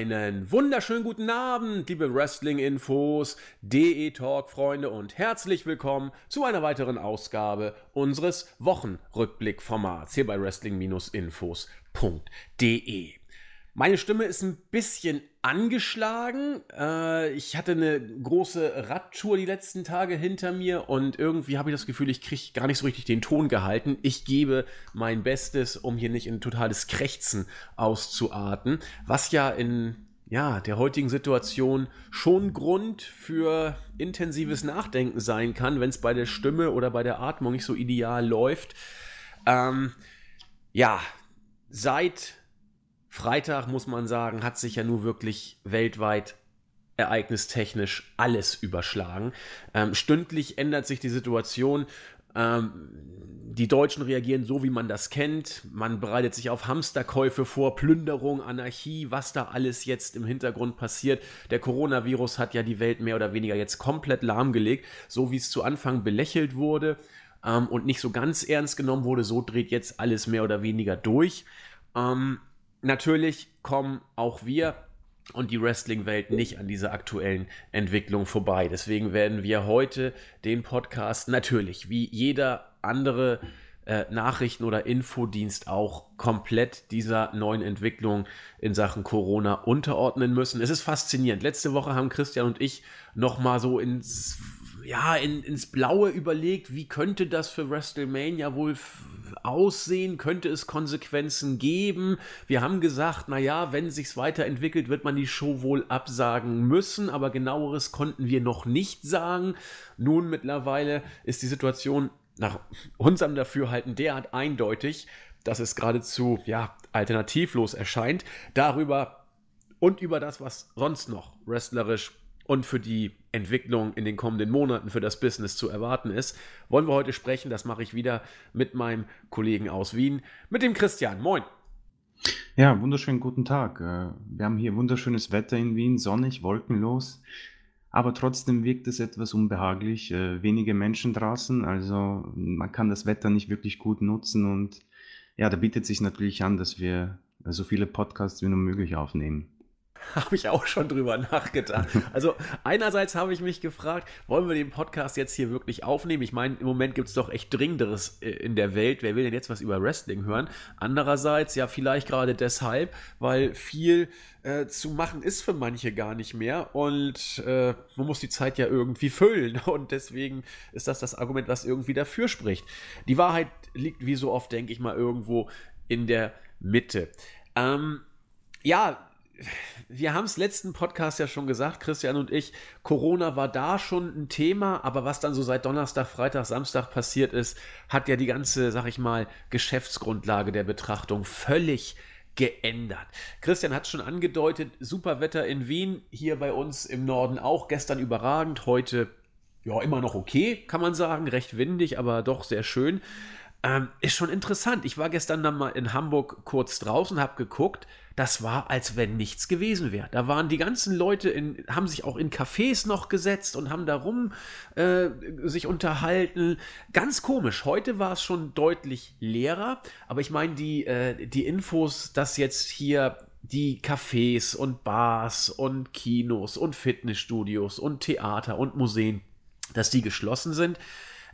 Einen wunderschönen guten Abend, liebe Wrestling-Infos, DE-Talk-Freunde und herzlich willkommen zu einer weiteren Ausgabe unseres Wochenrückblick-Formats hier bei Wrestling-Infos.de. Meine Stimme ist ein bisschen angeschlagen. Äh, ich hatte eine große Radtour die letzten Tage hinter mir und irgendwie habe ich das Gefühl, ich kriege gar nicht so richtig den Ton gehalten. Ich gebe mein Bestes, um hier nicht in totales Krächzen auszuarten, was ja in ja, der heutigen Situation schon Grund für intensives Nachdenken sein kann, wenn es bei der Stimme oder bei der Atmung nicht so ideal läuft. Ähm, ja, seit Freitag, muss man sagen, hat sich ja nur wirklich weltweit ereignistechnisch alles überschlagen. Ähm, stündlich ändert sich die Situation. Ähm, die Deutschen reagieren so, wie man das kennt. Man bereitet sich auf Hamsterkäufe vor, Plünderung, Anarchie, was da alles jetzt im Hintergrund passiert. Der Coronavirus hat ja die Welt mehr oder weniger jetzt komplett lahmgelegt, so wie es zu Anfang belächelt wurde ähm, und nicht so ganz ernst genommen wurde. So dreht jetzt alles mehr oder weniger durch. Ähm, natürlich kommen auch wir und die Wrestling-Welt nicht an dieser aktuellen Entwicklung vorbei. Deswegen werden wir heute den Podcast natürlich wie jeder andere äh, Nachrichten- oder Infodienst auch komplett dieser neuen Entwicklung in Sachen Corona unterordnen müssen. Es ist faszinierend. Letzte Woche haben Christian und ich noch mal so ins ja, in, ins Blaue überlegt, wie könnte das für WrestleMania wohl aussehen? Könnte es Konsequenzen geben? Wir haben gesagt, naja, wenn sich's weiterentwickelt, wird man die Show wohl absagen müssen, aber genaueres konnten wir noch nicht sagen. Nun mittlerweile ist die Situation nach unserem Dafürhalten derart eindeutig, dass es geradezu ja, alternativlos erscheint. Darüber und über das, was sonst noch wrestlerisch und für die Entwicklung in den kommenden Monaten für das Business zu erwarten ist, wollen wir heute sprechen. Das mache ich wieder mit meinem Kollegen aus Wien, mit dem Christian. Moin. Ja, wunderschönen guten Tag. Äh, wir haben hier wunderschönes Wetter in Wien, sonnig, wolkenlos, aber trotzdem wirkt es etwas unbehaglich. Äh, wenige Menschen draußen, also man kann das Wetter nicht wirklich gut nutzen und ja, da bietet sich natürlich an, dass wir so viele Podcasts wie nur möglich aufnehmen. Habe ich auch schon drüber nachgedacht. Also einerseits habe ich mich gefragt, wollen wir den Podcast jetzt hier wirklich aufnehmen? Ich meine, im Moment gibt es doch echt Dringenderes äh, in der Welt. Wer will denn jetzt was über Wrestling hören? Andererseits ja vielleicht gerade deshalb, weil viel äh, zu machen ist für manche gar nicht mehr und äh, man muss die Zeit ja irgendwie füllen und deswegen ist das das Argument, was irgendwie dafür spricht. Die Wahrheit liegt wie so oft, denke ich mal, irgendwo in der Mitte. Ähm, ja, wir haben es letzten Podcast ja schon gesagt, Christian und ich, Corona war da schon ein Thema, aber was dann so seit Donnerstag, Freitag, Samstag passiert ist, hat ja die ganze, sag ich mal, Geschäftsgrundlage der Betrachtung völlig geändert. Christian hat schon angedeutet, super Wetter in Wien, hier bei uns im Norden auch, gestern überragend, heute ja immer noch okay, kann man sagen, recht windig, aber doch sehr schön. Ähm, ist schon interessant. Ich war gestern dann mal in Hamburg kurz draußen, habe geguckt. Das war, als wenn nichts gewesen wäre. Da waren die ganzen Leute, in, haben sich auch in Cafés noch gesetzt und haben darum äh, sich unterhalten. Ganz komisch. Heute war es schon deutlich leerer. Aber ich meine, die, äh, die Infos, dass jetzt hier die Cafés und Bars und Kinos und Fitnessstudios und Theater und Museen, dass die geschlossen sind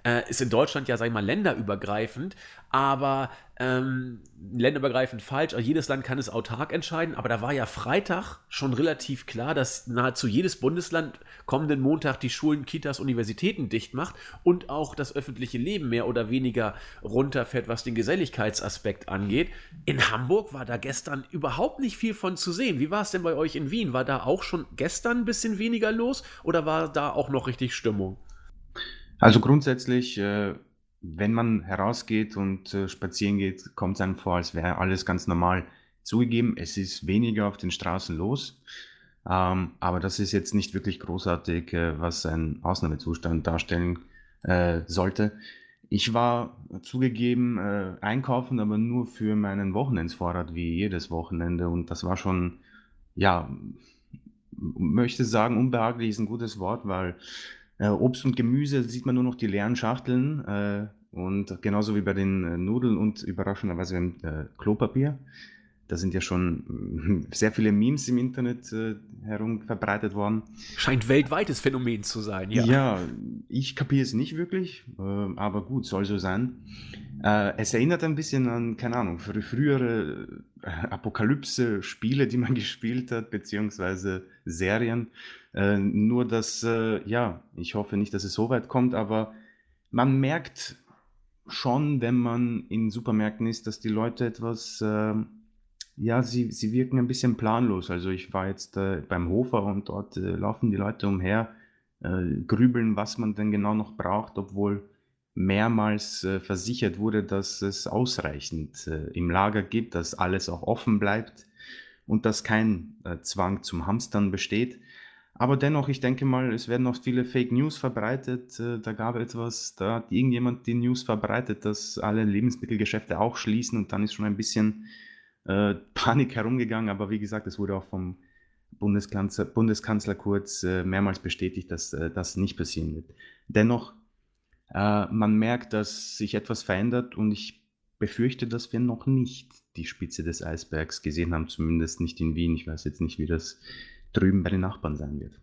äh, ist in Deutschland ja, sag ich mal, länderübergreifend, aber ähm, länderübergreifend falsch. Also jedes Land kann es autark entscheiden, aber da war ja Freitag schon relativ klar, dass nahezu jedes Bundesland kommenden Montag die Schulen, Kitas, Universitäten dicht macht und auch das öffentliche Leben mehr oder weniger runterfährt, was den Geselligkeitsaspekt angeht. In Hamburg war da gestern überhaupt nicht viel von zu sehen. Wie war es denn bei euch in Wien? War da auch schon gestern ein bisschen weniger los oder war da auch noch richtig Stimmung? Also grundsätzlich, äh, wenn man herausgeht und äh, spazieren geht, kommt es einem vor, als wäre alles ganz normal. Zugegeben, es ist weniger auf den Straßen los, ähm, aber das ist jetzt nicht wirklich großartig, äh, was ein Ausnahmezustand darstellen sollte. Ich war zugegeben einkaufen, aber nur für meinen Wochenendsvorrat wie jedes Wochenende und das war schon, ja, möchte sagen, unbehaglich ist ein gutes Wort, weil äh, Obst und Gemüse sieht man nur noch die leeren Schachteln äh, und genauso wie bei den äh, Nudeln und überraschenderweise beim äh, Klopapier. Da sind ja schon sehr viele Memes im Internet äh, herum verbreitet worden. Scheint weltweites Phänomen zu sein, ja. Ja, ich kapiere es nicht wirklich, äh, aber gut, soll so sein. Äh, es erinnert ein bisschen an, keine Ahnung, fr frühere äh, Apokalypse-Spiele, die man gespielt hat, beziehungsweise Serien. Äh, nur, dass, äh, ja, ich hoffe nicht, dass es so weit kommt, aber man merkt schon, wenn man in Supermärkten ist, dass die Leute etwas ähm, ja, sie, sie wirken ein bisschen planlos. Also ich war jetzt äh, beim Hofer und dort äh, laufen die Leute umher, äh, grübeln, was man denn genau noch braucht, obwohl mehrmals äh, versichert wurde, dass es ausreichend äh, im Lager gibt, dass alles auch offen bleibt und dass kein äh, Zwang zum Hamstern besteht. Aber dennoch, ich denke mal, es werden noch viele Fake News verbreitet. Da gab es etwas, da hat irgendjemand die News verbreitet, dass alle Lebensmittelgeschäfte auch schließen und dann ist schon ein bisschen äh, Panik herumgegangen, aber wie gesagt, es wurde auch vom Bundeskanzler, Bundeskanzler Kurz äh, mehrmals bestätigt, dass äh, das nicht passieren wird. Dennoch, äh, man merkt, dass sich etwas verändert und ich befürchte, dass wir noch nicht die Spitze des Eisbergs gesehen haben, zumindest nicht in Wien. Ich weiß jetzt nicht, wie das drüben bei den Nachbarn sein wird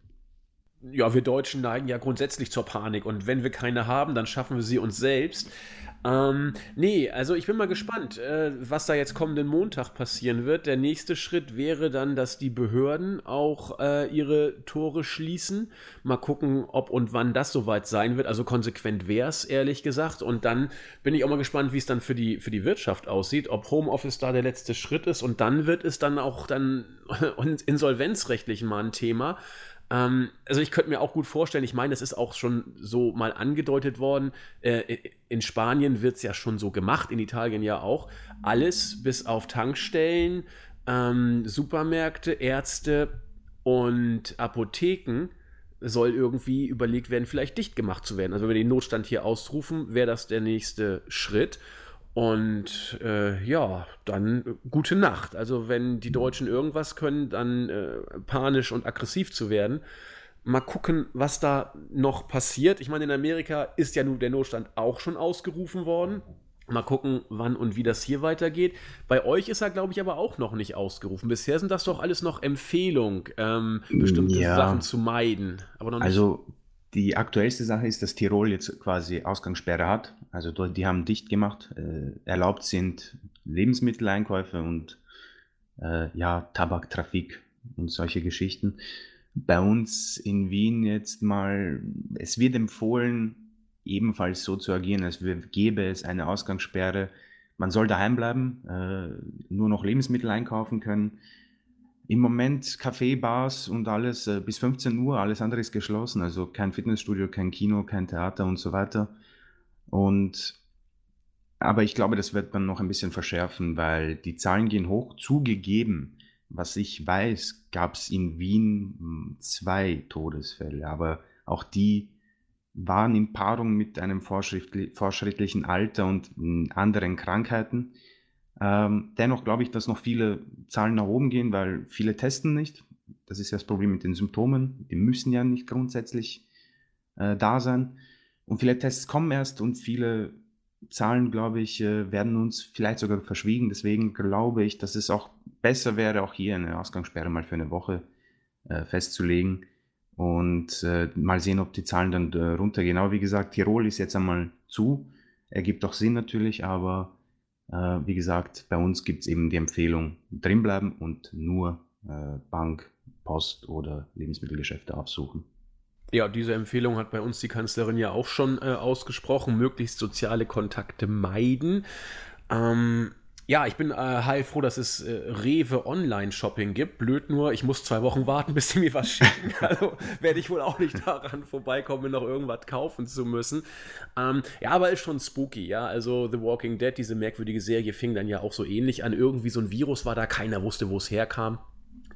ja, wir Deutschen neigen ja grundsätzlich zur Panik und wenn wir keine haben, dann schaffen wir sie uns selbst. Ähm, nee, also ich bin mal gespannt, äh, was da jetzt kommenden Montag passieren wird. Der nächste Schritt wäre dann, dass die Behörden auch äh, ihre Tore schließen. Mal gucken, ob und wann das soweit sein wird. Also konsequent wäre es, ehrlich gesagt. Und dann bin ich auch mal gespannt, wie es dann für die, für die Wirtschaft aussieht, ob Homeoffice da der letzte Schritt ist. Und dann wird es dann auch dann insolvenzrechtlich mal ein Thema. Ähm, also ich könnte mir auch gut vorstellen, ich meine, das ist auch schon so mal angedeutet worden. Äh, in Spanien wird es ja schon so gemacht, in Italien ja auch. Alles bis auf Tankstellen, ähm, Supermärkte, Ärzte und Apotheken soll irgendwie überlegt werden, vielleicht dicht gemacht zu werden. Also wenn wir den Notstand hier ausrufen, wäre das der nächste Schritt. Und äh, ja, dann gute Nacht. Also wenn die Deutschen irgendwas können, dann äh, panisch und aggressiv zu werden. Mal gucken, was da noch passiert. Ich meine, in Amerika ist ja nun der Notstand auch schon ausgerufen worden. Mal gucken, wann und wie das hier weitergeht. Bei euch ist er, glaube ich, aber auch noch nicht ausgerufen. Bisher sind das doch alles noch Empfehlungen, ähm, bestimmte ja. Sachen zu meiden. Aber noch nicht. Also die aktuellste Sache ist, dass Tirol jetzt quasi Ausgangssperre hat. Also die haben dicht gemacht. Äh, erlaubt sind Lebensmitteleinkäufe und äh, ja, Tabaktrafik und solche Geschichten. Bei uns in Wien jetzt mal, es wird empfohlen, ebenfalls so zu agieren, als gäbe es eine Ausgangssperre. Man soll daheim bleiben, äh, nur noch Lebensmittel einkaufen können. Im Moment Café, Bars und alles äh, bis 15 Uhr, alles andere ist geschlossen. Also kein Fitnessstudio, kein Kino, kein Theater und so weiter. Und aber ich glaube, das wird man noch ein bisschen verschärfen, weil die Zahlen gehen hoch. Zugegeben, was ich weiß, gab es in Wien hm, zwei Todesfälle, aber auch die waren in Paarung mit einem fortschrittlichen Alter und hm, anderen Krankheiten. Ähm, dennoch glaube ich, dass noch viele Zahlen nach oben gehen, weil viele testen nicht. Das ist ja das Problem mit den Symptomen. Die müssen ja nicht grundsätzlich äh, da sein. Und viele Tests kommen erst und viele Zahlen, glaube ich, äh, werden uns vielleicht sogar verschwiegen. Deswegen glaube ich, dass es auch besser wäre, auch hier eine Ausgangssperre mal für eine Woche äh, festzulegen und äh, mal sehen, ob die Zahlen dann äh, runtergehen. Aber wie gesagt, Tirol ist jetzt einmal zu. Ergibt auch Sinn natürlich, aber wie gesagt, bei uns gibt es eben die Empfehlung, drinbleiben und nur äh, Bank, Post oder Lebensmittelgeschäfte aufsuchen. Ja, diese Empfehlung hat bei uns die Kanzlerin ja auch schon äh, ausgesprochen, möglichst soziale Kontakte meiden. Ähm, ja, ich bin äh, heilfroh, dass es äh, Rewe Online-Shopping gibt. Blöd nur, ich muss zwei Wochen warten, bis sie mir was schicken. Also werde ich wohl auch nicht daran vorbeikommen, noch irgendwas kaufen zu müssen. Ähm, ja, aber ist schon spooky, ja. Also The Walking Dead, diese merkwürdige Serie, fing dann ja auch so ähnlich an. Irgendwie so ein Virus war da, keiner wusste, wo es herkam.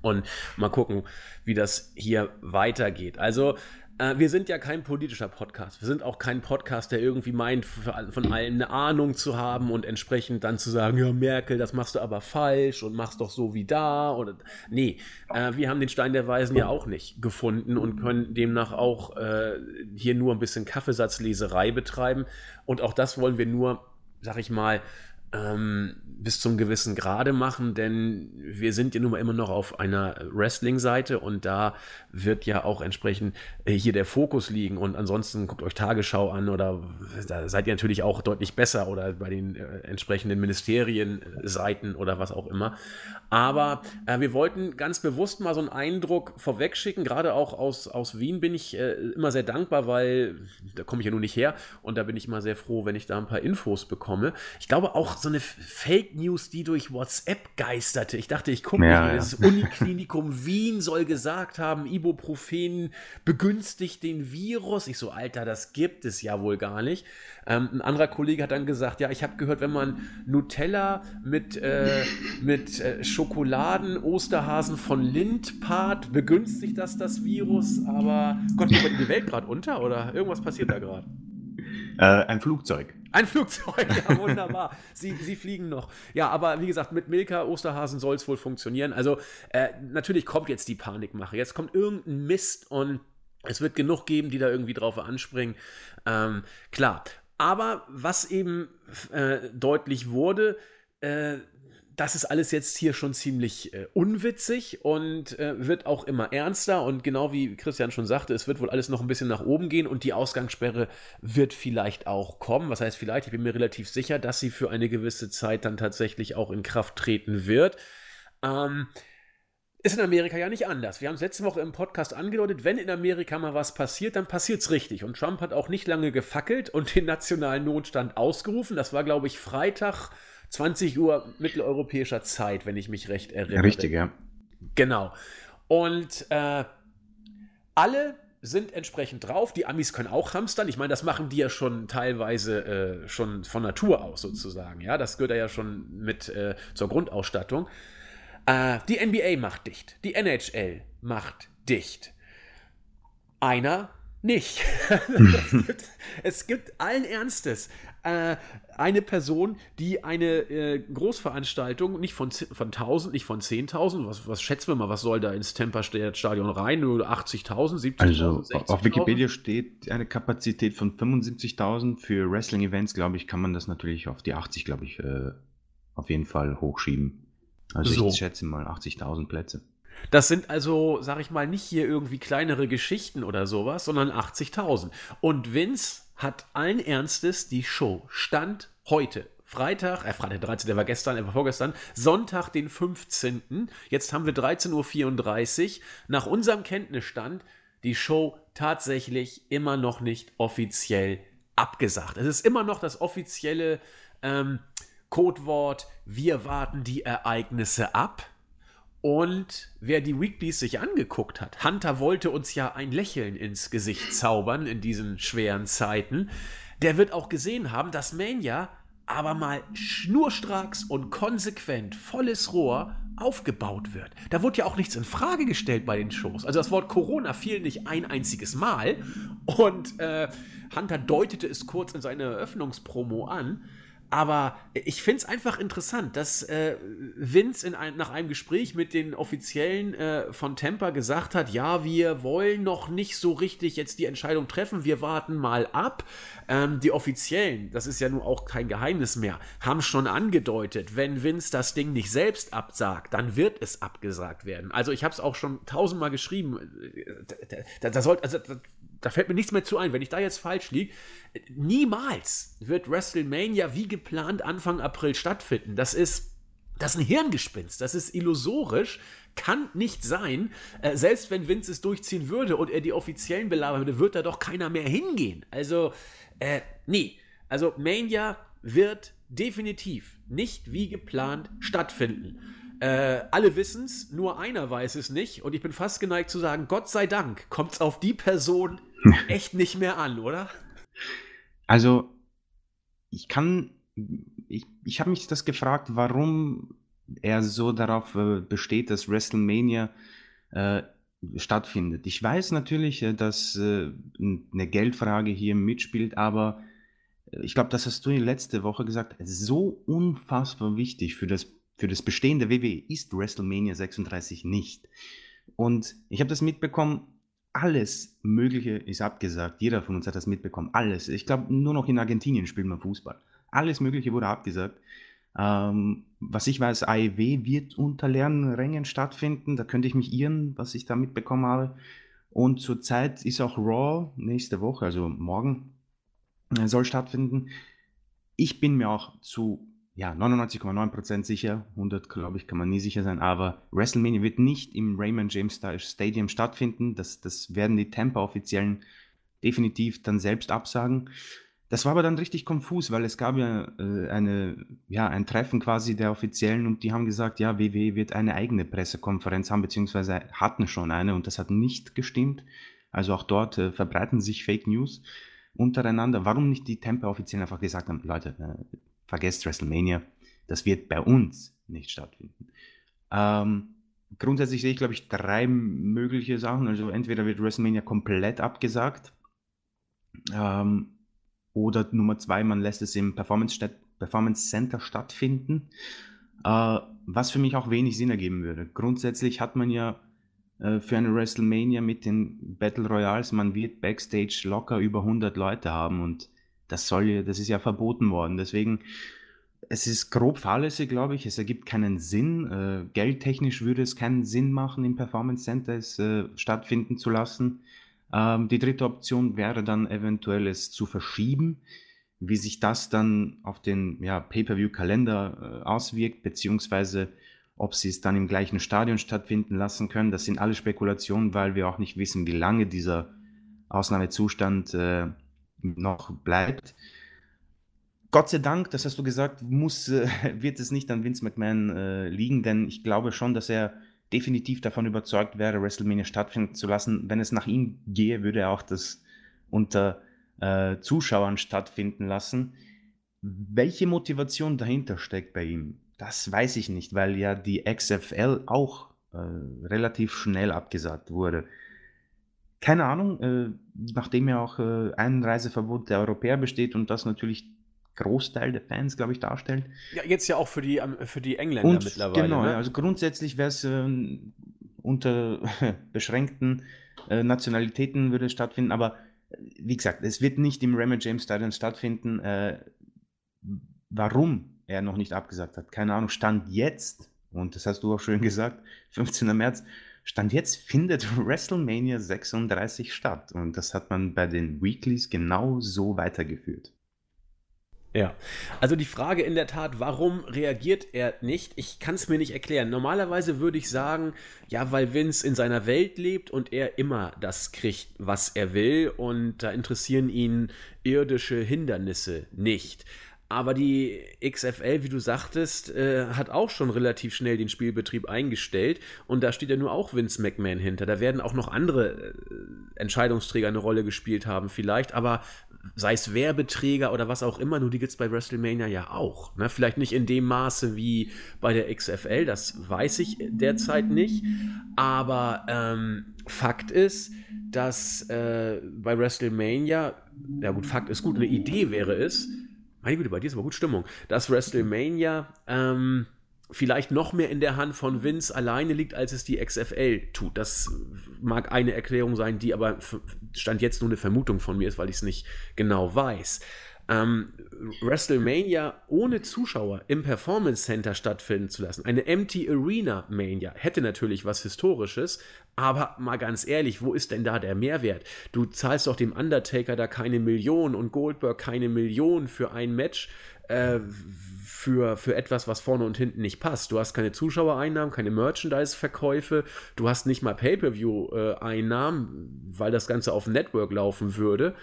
Und mal gucken, wie das hier weitergeht. Also äh, wir sind ja kein politischer Podcast. Wir sind auch kein Podcast, der irgendwie meint, von allen eine Ahnung zu haben und entsprechend dann zu sagen, ja, Merkel, das machst du aber falsch und machst doch so wie da. Oder nee, äh, wir haben den Stein der Weisen ja auch nicht gefunden und können demnach auch äh, hier nur ein bisschen Kaffeesatzleserei betreiben. Und auch das wollen wir nur, sag ich mal, ähm, bis zum gewissen Grade machen, denn wir sind ja nun mal immer noch auf einer Wrestling-Seite und da wird ja auch entsprechend äh, hier der Fokus liegen und ansonsten guckt euch Tagesschau an oder da seid ihr natürlich auch deutlich besser oder bei den äh, entsprechenden Ministerien-Seiten oder was auch immer. Aber äh, wir wollten ganz bewusst mal so einen Eindruck vorwegschicken, gerade auch aus, aus Wien bin ich äh, immer sehr dankbar, weil da komme ich ja nun nicht her und da bin ich immer sehr froh, wenn ich da ein paar Infos bekomme. Ich glaube auch so eine Fake News, die durch WhatsApp geisterte. Ich dachte, ich gucke ja, mal, ja. das Uniklinikum Wien soll gesagt haben, Ibuprofen begünstigt den Virus. Ich so, Alter, das gibt es ja wohl gar nicht. Ähm, ein anderer Kollege hat dann gesagt, ja, ich habe gehört, wenn man Nutella mit, äh, mit äh, Schokoladen, Osterhasen von Lind paart, begünstigt das das Virus. Aber Gott, geht die Welt gerade unter oder irgendwas passiert da gerade? Äh, ein Flugzeug. Ein Flugzeug, ja, wunderbar. sie, sie fliegen noch. Ja, aber wie gesagt, mit Milka, Osterhasen soll es wohl funktionieren. Also, äh, natürlich kommt jetzt die Panikmache. Jetzt kommt irgendein Mist und es wird genug geben, die da irgendwie drauf anspringen. Ähm, klar. Aber was eben äh, deutlich wurde, äh, das ist alles jetzt hier schon ziemlich äh, unwitzig und äh, wird auch immer ernster. Und genau wie Christian schon sagte, es wird wohl alles noch ein bisschen nach oben gehen und die Ausgangssperre wird vielleicht auch kommen. Was heißt vielleicht? Ich bin mir relativ sicher, dass sie für eine gewisse Zeit dann tatsächlich auch in Kraft treten wird. Ähm, ist in Amerika ja nicht anders. Wir haben es letzte Woche im Podcast angedeutet, wenn in Amerika mal was passiert, dann passiert es richtig. Und Trump hat auch nicht lange gefackelt und den nationalen Notstand ausgerufen. Das war, glaube ich, Freitag 20 Uhr mitteleuropäischer Zeit, wenn ich mich recht erinnere. Richtig, ja. Genau. Und äh, alle sind entsprechend drauf. Die Amis können auch hamstern. Ich meine, das machen die ja schon teilweise äh, schon von Natur aus sozusagen. Ja, das gehört ja schon mit äh, zur Grundausstattung. Äh, die NBA macht dicht. Die NHL macht dicht. Einer nicht. es, gibt, es gibt allen Ernstes äh, eine Person, die eine äh, Großveranstaltung nicht von, von 1000, nicht von 10.000, was, was schätzen wir mal, was soll da ins Temper-Stadion rein? Nur 80.000, 70.000? Also auf Wikipedia steht eine Kapazität von 75.000. Für Wrestling-Events, glaube ich, kann man das natürlich auf die 80, glaube ich, äh, auf jeden Fall hochschieben. Also so. ich schätze mal 80.000 Plätze. Das sind also, sag ich mal, nicht hier irgendwie kleinere Geschichten oder sowas, sondern 80.000. Und Vince hat allen Ernstes die Show Stand heute. Freitag, äh, Freitag 13. Der war gestern, er war vorgestern, Sonntag, den 15. Jetzt haben wir 13.34 Uhr. Nach unserem Kenntnisstand die Show tatsächlich immer noch nicht offiziell abgesagt. Es ist immer noch das offizielle ähm, Codewort, wir warten die Ereignisse ab. Und wer die Weeklies sich angeguckt hat, Hunter wollte uns ja ein Lächeln ins Gesicht zaubern in diesen schweren Zeiten, der wird auch gesehen haben, dass Mania aber mal schnurstracks und konsequent volles Rohr aufgebaut wird. Da wurde ja auch nichts in Frage gestellt bei den Shows. Also das Wort Corona fiel nicht ein einziges Mal und äh, Hunter deutete es kurz in seiner Eröffnungspromo an. Aber ich finde es einfach interessant, dass äh, Vince in ein, nach einem Gespräch mit den Offiziellen äh, von Tampa gesagt hat, ja, wir wollen noch nicht so richtig jetzt die Entscheidung treffen, wir warten mal ab. Ähm, die Offiziellen, das ist ja nun auch kein Geheimnis mehr, haben schon angedeutet, wenn Vince das Ding nicht selbst absagt, dann wird es abgesagt werden. Also ich habe es auch schon tausendmal geschrieben. Da, da, da sollte, also da, da fällt mir nichts mehr zu ein, wenn ich da jetzt falsch liege. Niemals wird WrestleMania wie geplant Anfang April stattfinden. Das ist, das ist ein Hirngespinst, das ist illusorisch, kann nicht sein. Äh, selbst wenn Vince es durchziehen würde und er die Offiziellen belabern würde, wird da doch keiner mehr hingehen. Also, äh, nee. Also Mania wird definitiv nicht wie geplant stattfinden. Äh, alle wissen es, nur einer weiß es nicht. Und ich bin fast geneigt zu sagen, Gott sei Dank kommt es auf die Person echt nicht mehr an, oder? Also, ich kann, ich, ich habe mich das gefragt, warum er so darauf äh, besteht, dass WrestleMania äh, stattfindet. Ich weiß natürlich, äh, dass äh, eine Geldfrage hier mitspielt, aber äh, ich glaube, das hast du letzte Woche gesagt, so unfassbar wichtig für das, für das Bestehen der WWE ist WrestleMania 36 nicht. Und ich habe das mitbekommen, alles Mögliche ist abgesagt. Jeder von uns hat das mitbekommen. Alles. Ich glaube, nur noch in Argentinien spielt man Fußball. Alles Mögliche wurde abgesagt. Ähm, was ich weiß, AEW wird unter leeren Rängen stattfinden. Da könnte ich mich irren, was ich da mitbekommen habe. Und zurzeit ist auch Raw nächste Woche, also morgen, äh, soll stattfinden. Ich bin mir auch zu ja, 99,9% sicher, 100 glaube ich, kann man nie sicher sein, aber WrestleMania wird nicht im Raymond James Stadium stattfinden. Das, das werden die Tampa-Offiziellen definitiv dann selbst absagen. Das war aber dann richtig konfus, weil es gab ja äh, eine, ja, ein Treffen quasi der Offiziellen und die haben gesagt, ja, WWE wird eine eigene Pressekonferenz haben, beziehungsweise hatten schon eine und das hat nicht gestimmt. Also auch dort äh, verbreiten sich Fake News untereinander. Warum nicht die Tampa-Offiziellen einfach gesagt haben, Leute, äh, vergesst WrestleMania, das wird bei uns nicht stattfinden. Ähm, grundsätzlich sehe ich, glaube ich, drei mögliche Sachen. Also entweder wird WrestleMania komplett abgesagt ähm, oder Nummer zwei, man lässt es im Performance, Performance Center stattfinden, äh, was für mich auch wenig Sinn ergeben würde. Grundsätzlich hat man ja äh, für eine WrestleMania mit den Battle Royals, man wird backstage locker über 100 Leute haben und das soll ja, das ist ja verboten worden. Deswegen, es ist grob fahrlässig, glaube ich. Es ergibt keinen Sinn. Äh, geldtechnisch würde es keinen Sinn machen, im Performance Center es äh, stattfinden zu lassen. Ähm, die dritte Option wäre dann eventuell es zu verschieben. Wie sich das dann auf den ja, Pay-per-view-Kalender äh, auswirkt, beziehungsweise ob sie es dann im gleichen Stadion stattfinden lassen können, das sind alle Spekulationen, weil wir auch nicht wissen, wie lange dieser Ausnahmezustand äh, noch bleibt. Gott sei Dank, das hast du gesagt, muss, äh, wird es nicht an Vince McMahon äh, liegen, denn ich glaube schon, dass er definitiv davon überzeugt wäre, WrestleMania stattfinden zu lassen. Wenn es nach ihm gehe, würde er auch das unter äh, Zuschauern stattfinden lassen. Welche Motivation dahinter steckt bei ihm, das weiß ich nicht, weil ja die XFL auch äh, relativ schnell abgesagt wurde. Keine Ahnung, äh, nachdem ja auch äh, ein Reiseverbot der Europäer besteht und das natürlich Großteil der Fans, glaube ich, darstellt. Ja, jetzt ja auch für die, für die Engländer und, mittlerweile. Genau, ne? also grundsätzlich wäre es äh, unter beschränkten äh, Nationalitäten würde stattfinden, aber wie gesagt, es wird nicht im Raymond James Stadion stattfinden. Äh, warum er noch nicht abgesagt hat, keine Ahnung, stand jetzt, und das hast du auch schön gesagt, 15. März, Stand jetzt findet WrestleMania 36 statt und das hat man bei den Weeklies genau so weitergeführt. Ja, also die Frage in der Tat, warum reagiert er nicht? Ich kann es mir nicht erklären. Normalerweise würde ich sagen, ja, weil Vince in seiner Welt lebt und er immer das kriegt, was er will und da interessieren ihn irdische Hindernisse nicht. Aber die XFL, wie du sagtest, äh, hat auch schon relativ schnell den Spielbetrieb eingestellt und da steht ja nur auch Vince McMahon hinter. Da werden auch noch andere äh, Entscheidungsträger eine Rolle gespielt haben, vielleicht, aber sei es Werbeträger oder was auch immer, nur die gibt es bei WrestleMania ja auch. Ne? Vielleicht nicht in dem Maße wie bei der XFL, das weiß ich derzeit nicht, aber ähm, Fakt ist, dass äh, bei WrestleMania, ja gut, Fakt ist gut, eine Idee wäre es, meine Güte, bei dir ist aber gut Stimmung, dass WrestleMania ähm, vielleicht noch mehr in der Hand von Vince alleine liegt, als es die XFL tut. Das mag eine Erklärung sein, die aber stand jetzt nur eine Vermutung von mir ist, weil ich es nicht genau weiß ähm, WrestleMania ohne Zuschauer im Performance Center stattfinden zu lassen. Eine Empty Arena Mania hätte natürlich was Historisches, aber mal ganz ehrlich, wo ist denn da der Mehrwert? Du zahlst doch dem Undertaker da keine Million und Goldberg keine Million für ein Match. Äh, für, für etwas, was vorne und hinten nicht passt. Du hast keine Zuschauereinnahmen, keine Merchandise-Verkäufe, du hast nicht mal Pay-Per-View-Einnahmen, weil das Ganze auf dem Network laufen würde.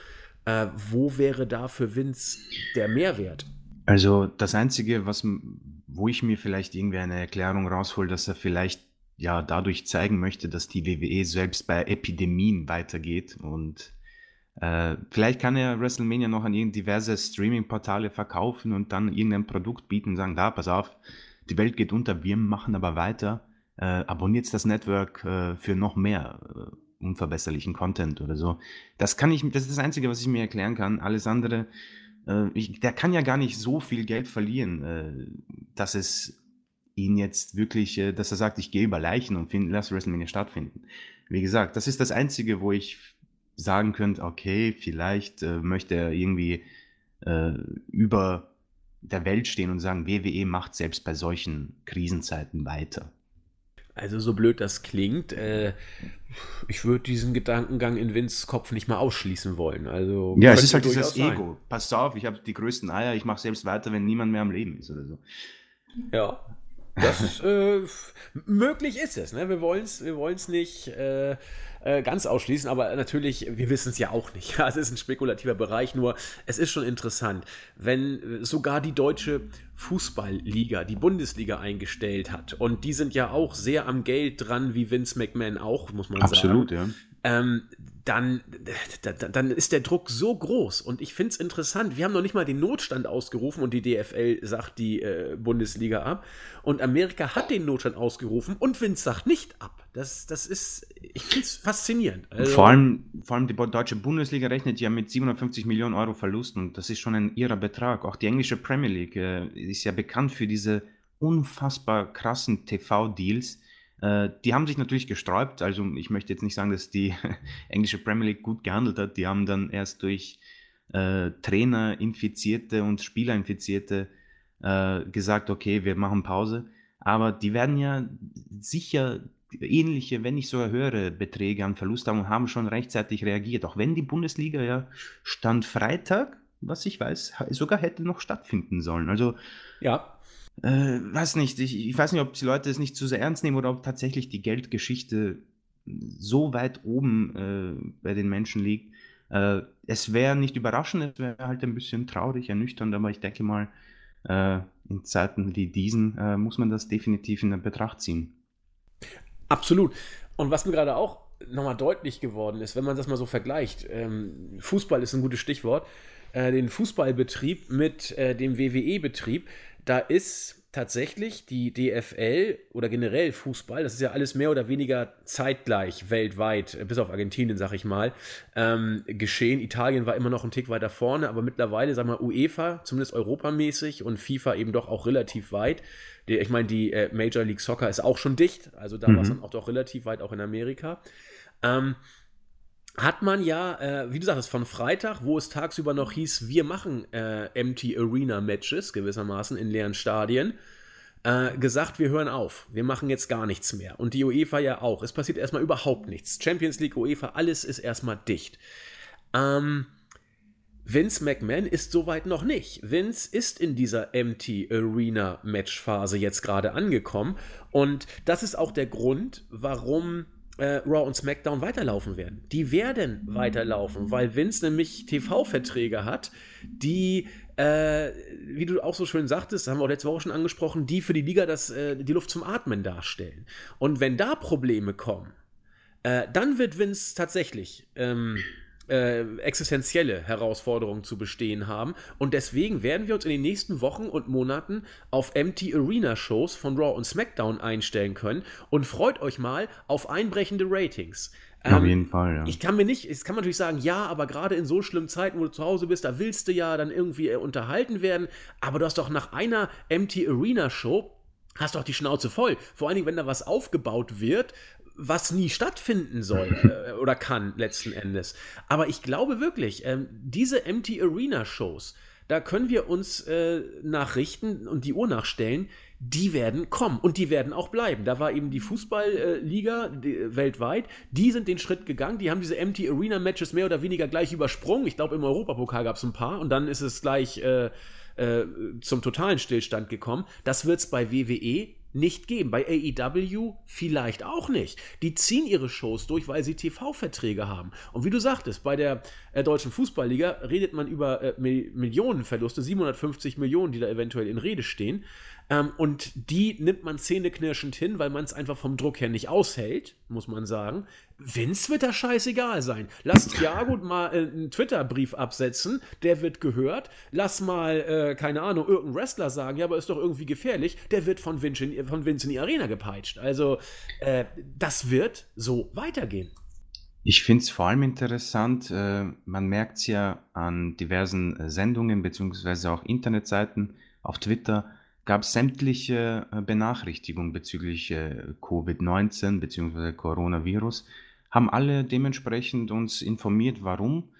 Äh, wo wäre da für Vince der Mehrwert? Also das Einzige, was, wo ich mir vielleicht irgendwie eine Erklärung raushole, dass er vielleicht ja dadurch zeigen möchte, dass die WWE selbst bei Epidemien weitergeht und äh, vielleicht kann er WrestleMania noch an diverse Streaming-Portale verkaufen und dann irgendein Produkt bieten und sagen, da, pass auf, die Welt geht unter, wir machen aber weiter. Äh, abonniert das Network äh, für noch mehr. Äh, unverbesserlichen Content oder so. Das kann ich, das ist das Einzige, was ich mir erklären kann. Alles andere, äh, ich, der kann ja gar nicht so viel Geld verlieren, äh, dass es ihn jetzt wirklich, äh, dass er sagt, ich gehe über Leichen und find, lass WrestleMania stattfinden. Wie gesagt, das ist das Einzige, wo ich sagen könnte, okay, vielleicht äh, möchte er irgendwie äh, über der Welt stehen und sagen, WWE macht selbst bei solchen Krisenzeiten weiter. Also so blöd das klingt, äh, ich würde diesen Gedankengang in Vince Kopf nicht mal ausschließen wollen. Also ja, es ist halt dieses Ego. Pass auf, ich habe die größten Eier, ich mache selbst weiter, wenn niemand mehr am Leben ist oder so. Ja, das äh, möglich ist es. Ne? Wir wollen es wir wollen's nicht äh, äh, ganz ausschließen, aber natürlich, wir wissen es ja auch nicht. es ist ein spekulativer Bereich, nur es ist schon interessant, wenn sogar die deutsche Fußballliga, die Bundesliga eingestellt hat und die sind ja auch sehr am Geld dran, wie Vince McMahon auch, muss man Absolut, sagen. Absolut, ja. Ähm, dann, dann ist der Druck so groß. Und ich finde es interessant. Wir haben noch nicht mal den Notstand ausgerufen und die DFL sagt die äh, Bundesliga ab. Und Amerika hat den Notstand ausgerufen und Vince sagt nicht ab. Das, das ist, ich finde es faszinierend. Also, vor, allem, vor allem die deutsche Bundesliga rechnet ja mit 750 Millionen Euro Verlusten und das ist schon ein irrer Betrag. Auch die englische Premier League äh, ist ja bekannt für diese unfassbar krassen TV-Deals die haben sich natürlich gesträubt. Also ich möchte jetzt nicht sagen, dass die englische Premier League gut gehandelt hat. Die haben dann erst durch äh, Trainer Infizierte und Spieler Infizierte äh, gesagt, okay, wir machen Pause. Aber die werden ja sicher ähnliche, wenn nicht sogar höhere Beträge an Verlust haben und haben schon rechtzeitig reagiert. Auch wenn die Bundesliga ja Stand Freitag, was ich weiß, sogar hätte noch stattfinden sollen. Also ja äh, weiß nicht, ich, ich weiß nicht, ob die Leute es nicht zu sehr ernst nehmen oder ob tatsächlich die Geldgeschichte so weit oben äh, bei den Menschen liegt. Äh, es wäre nicht überraschend, es wäre halt ein bisschen traurig, ernüchternd, aber ich denke mal, äh, in Zeiten wie diesen äh, muss man das definitiv in Betracht ziehen. Absolut. Und was mir gerade auch nochmal deutlich geworden ist, wenn man das mal so vergleicht, ähm, Fußball ist ein gutes Stichwort, äh, den Fußballbetrieb mit dem WWE-Betrieb, da ist tatsächlich die DFL oder generell Fußball, das ist ja alles mehr oder weniger zeitgleich weltweit, bis auf Argentinien, sag ich mal, ähm, geschehen. Italien war immer noch ein Tick weiter vorne, aber mittlerweile, sag mal, UEFA, zumindest europamäßig und FIFA eben doch auch relativ weit. Die, ich meine, die äh, Major League Soccer ist auch schon dicht, also da mhm. war es dann auch doch relativ weit, auch in Amerika. Ähm, hat man ja, äh, wie du sagst, von Freitag, wo es tagsüber noch hieß, wir machen äh, Empty Arena Matches gewissermaßen in leeren Stadien, äh, gesagt, wir hören auf. Wir machen jetzt gar nichts mehr. Und die UEFA ja auch. Es passiert erstmal überhaupt nichts. Champions League, UEFA, alles ist erstmal dicht. Ähm, Vince McMahon ist soweit noch nicht. Vince ist in dieser Empty Arena Match-Phase jetzt gerade angekommen. Und das ist auch der Grund, warum äh, Raw und SmackDown weiterlaufen werden. Die werden weiterlaufen, weil Vince nämlich TV-Verträge hat, die, äh, wie du auch so schön sagtest, haben wir auch letzte Woche schon angesprochen, die für die Liga das, äh, die Luft zum Atmen darstellen. Und wenn da Probleme kommen, äh, dann wird Vince tatsächlich ähm, äh, existenzielle Herausforderungen zu bestehen haben. Und deswegen werden wir uns in den nächsten Wochen und Monaten auf Empty Arena Shows von Raw und SmackDown einstellen können. Und freut euch mal auf einbrechende Ratings. Ähm, auf jeden Fall, ja. Ich kann mir nicht, es kann man natürlich sagen, ja, aber gerade in so schlimmen Zeiten, wo du zu Hause bist, da willst du ja dann irgendwie äh, unterhalten werden. Aber du hast doch nach einer Empty Arena Show hast doch die Schnauze voll. Vor allen Dingen, wenn da was aufgebaut wird, was nie stattfinden soll äh, oder kann letzten Endes. Aber ich glaube wirklich, ähm, diese Empty Arena Shows, da können wir uns äh, nachrichten und die Uhr nachstellen, die werden kommen und die werden auch bleiben. Da war eben die Fußballliga äh, weltweit, die sind den Schritt gegangen, die haben diese Empty Arena Matches mehr oder weniger gleich übersprungen. Ich glaube, im Europapokal gab es ein paar und dann ist es gleich äh, äh, zum totalen Stillstand gekommen. Das wird es bei WWE nicht geben. Bei AEW vielleicht auch nicht. Die ziehen ihre Shows durch, weil sie TV-Verträge haben. Und wie du sagtest, bei der äh, deutschen Fußballliga redet man über äh, Millionenverluste, 750 Millionen, die da eventuell in Rede stehen. Ähm, und die nimmt man zähneknirschend hin, weil man es einfach vom Druck her nicht aushält, muss man sagen. Vince wird da scheißegal sein. Lass Thiago mal äh, einen Twitter-Brief absetzen, der wird gehört. Lass mal, äh, keine Ahnung, irgendein Wrestler sagen, ja, aber ist doch irgendwie gefährlich, der wird von Vince in, von Vince in die Arena gepeitscht. Also, äh, das wird so weitergehen. Ich finde es vor allem interessant, äh, man merkt es ja an diversen äh, Sendungen beziehungsweise auch Internetseiten auf Twitter, gab sämtliche äh, Benachrichtigungen bezüglich äh, Covid-19 bzw. Coronavirus, haben alle dementsprechend uns informiert, warum.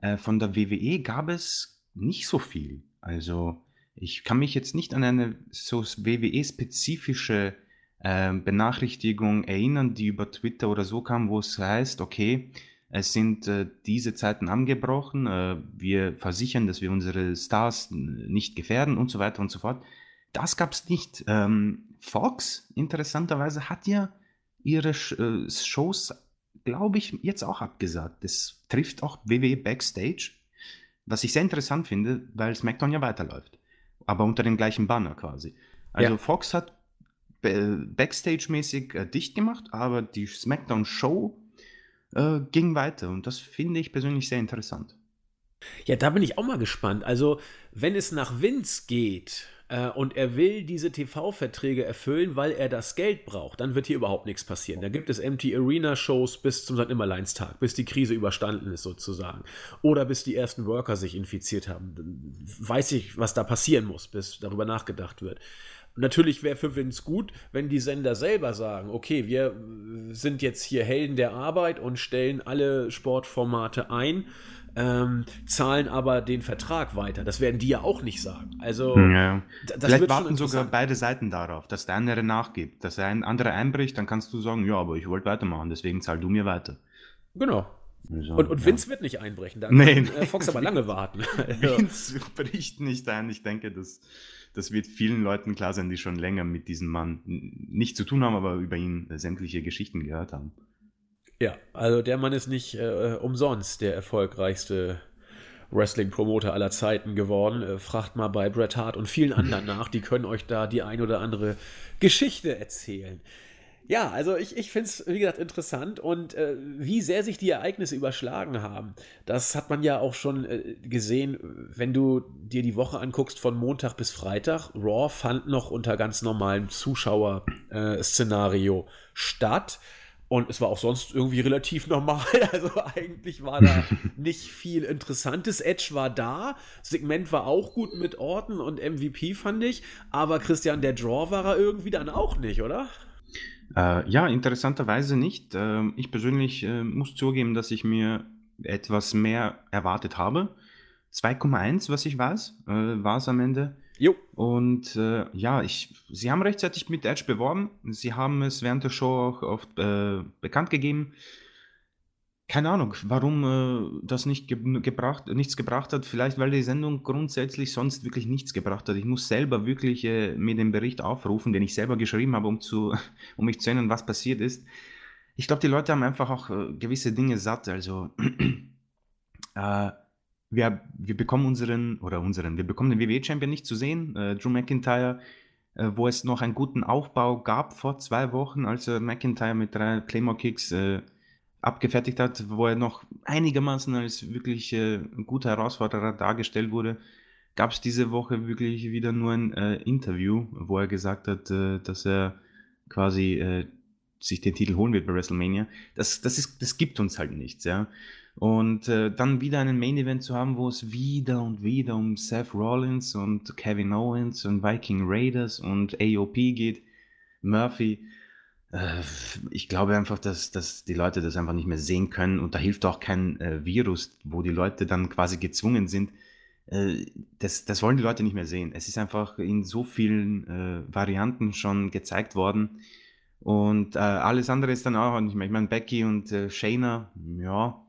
Äh, von der WWE gab es nicht so viel. Also Ich kann mich jetzt nicht an eine so WWE-spezifische äh, Benachrichtigung erinnern, die über Twitter oder so kam, wo es heißt, okay, es sind äh, diese Zeiten angebrochen, äh, wir versichern, dass wir unsere Stars nicht gefährden und so weiter und so fort. Das gab es nicht. Ähm, Fox, interessanterweise, hat ja ihre äh, Shows, glaube ich, jetzt auch abgesagt. Das trifft auch WWE Backstage, was ich sehr interessant finde, weil SmackDown ja weiterläuft. Aber unter dem gleichen Banner quasi. Also ja. Fox hat Backstage-mäßig äh, dicht gemacht, aber die SmackDown-Show äh, ging weiter und das finde ich persönlich sehr interessant. Ja, da bin ich auch mal gespannt. Also, wenn es nach Vince geht äh, und er will diese TV-Verträge erfüllen, weil er das Geld braucht, dann wird hier überhaupt nichts passieren. Da gibt es Empty Arena-Shows bis zum St. Nimmerleinstag, bis die Krise überstanden ist sozusagen. Oder bis die ersten Worker sich infiziert haben. Dann weiß ich, was da passieren muss, bis darüber nachgedacht wird. Natürlich wäre für Vince gut, wenn die Sender selber sagen, okay, wir sind jetzt hier Helden der Arbeit und stellen alle Sportformate ein, ähm, zahlen aber den Vertrag weiter. Das werden die ja auch nicht sagen. Also ja. vielleicht warten sogar beide Seiten darauf, dass der andere nachgibt, dass der andere einbricht, dann kannst du sagen, ja, aber ich wollte weitermachen, deswegen zahl du mir weiter. Genau. So, und, und Vince wird nicht einbrechen, da nee, kann nee. Fox aber lange warten. Vince bricht nicht ein. Ich denke, das das wird vielen Leuten klar sein, die schon länger mit diesem Mann nicht zu tun haben, aber über ihn sämtliche Geschichten gehört haben. Ja, also der Mann ist nicht äh, umsonst der erfolgreichste Wrestling-Promoter aller Zeiten geworden. Äh, fragt mal bei Bret Hart und vielen anderen nach, die können euch da die ein oder andere Geschichte erzählen. Ja, also ich, ich finde es, wie gesagt, interessant und äh, wie sehr sich die Ereignisse überschlagen haben, das hat man ja auch schon äh, gesehen, wenn du dir die Woche anguckst von Montag bis Freitag. Raw fand noch unter ganz normalem Zuschauerszenario äh, statt. Und es war auch sonst irgendwie relativ normal. Also eigentlich war da nicht viel Interessantes. Edge war da. Segment war auch gut mit Orton und MVP, fand ich. Aber Christian, der Draw war er irgendwie dann auch nicht, oder? Äh, ja, interessanterweise nicht. Äh, ich persönlich äh, muss zugeben, dass ich mir etwas mehr erwartet habe. 2,1, was ich weiß, äh, war es am Ende. Jo. Und äh, ja, ich, sie haben rechtzeitig mit Edge beworben. Sie haben es während der Show auch oft äh, bekannt gegeben. Keine Ahnung, warum äh, das nicht ge gebracht, nichts gebracht hat. Vielleicht, weil die Sendung grundsätzlich sonst wirklich nichts gebracht hat. Ich muss selber wirklich äh, mir den Bericht aufrufen, den ich selber geschrieben habe, um, zu, um mich zu erinnern, was passiert ist. Ich glaube, die Leute haben einfach auch äh, gewisse Dinge satt. Also, äh, wir, wir bekommen unseren, oder unseren, wir bekommen den WWE-Champion nicht zu sehen. Äh, Drew McIntyre, äh, wo es noch einen guten Aufbau gab vor zwei Wochen, als McIntyre mit drei Claymore-Kicks abgefertigt hat, wo er noch einigermaßen als wirklich äh, guter Herausforderer dargestellt wurde, gab es diese Woche wirklich wieder nur ein äh, Interview, wo er gesagt hat, äh, dass er quasi äh, sich den Titel holen wird bei WrestleMania. Das, das, ist, das gibt uns halt nichts, ja. Und äh, dann wieder einen Main Event zu haben, wo es wieder und wieder um Seth Rollins und Kevin Owens und Viking Raiders und AOP geht, Murphy äh, ich glaube einfach, dass, dass die Leute das einfach nicht mehr sehen können und da hilft auch kein äh, Virus, wo die Leute dann quasi gezwungen sind. Äh, das, das wollen die Leute nicht mehr sehen. Es ist einfach in so vielen äh, Varianten schon gezeigt worden und äh, alles andere ist dann auch nicht mehr. Ich meine, Becky und äh, Shayna, ja,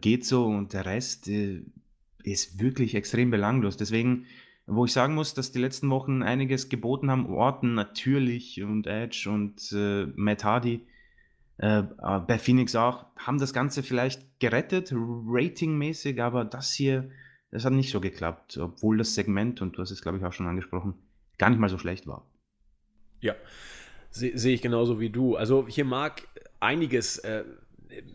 geht so und der Rest ist wirklich extrem belanglos. Deswegen wo ich sagen muss, dass die letzten Wochen einiges geboten haben. Orton natürlich und Edge und äh, Matt Hardy, äh, bei Phoenix auch, haben das Ganze vielleicht gerettet, ratingmäßig, aber das hier, das hat nicht so geklappt, obwohl das Segment, und du hast es glaube ich auch schon angesprochen, gar nicht mal so schlecht war. Ja, sehe seh ich genauso wie du. Also hier mag einiges äh,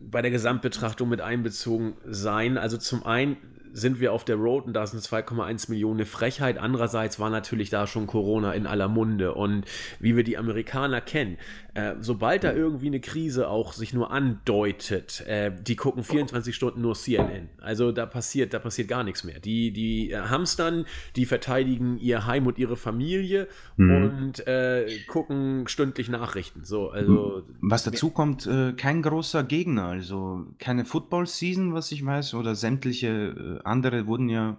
bei der Gesamtbetrachtung mit einbezogen sein. Also zum einen sind wir auf der Road und da sind 2,1 Millionen eine Frechheit. Andererseits war natürlich da schon Corona in aller Munde. Und wie wir die Amerikaner kennen, äh, sobald da irgendwie eine Krise auch sich nur andeutet, äh, die gucken 24 Stunden nur CNN. Also da passiert, da passiert gar nichts mehr. Die, die äh, hamstern, die verteidigen ihr Heim und ihre Familie mhm. und äh, gucken stündlich Nachrichten. So, also, was dazu kommt, äh, kein großer Gegner, also keine Football-Season, was ich weiß, oder sämtliche äh, andere wurden ja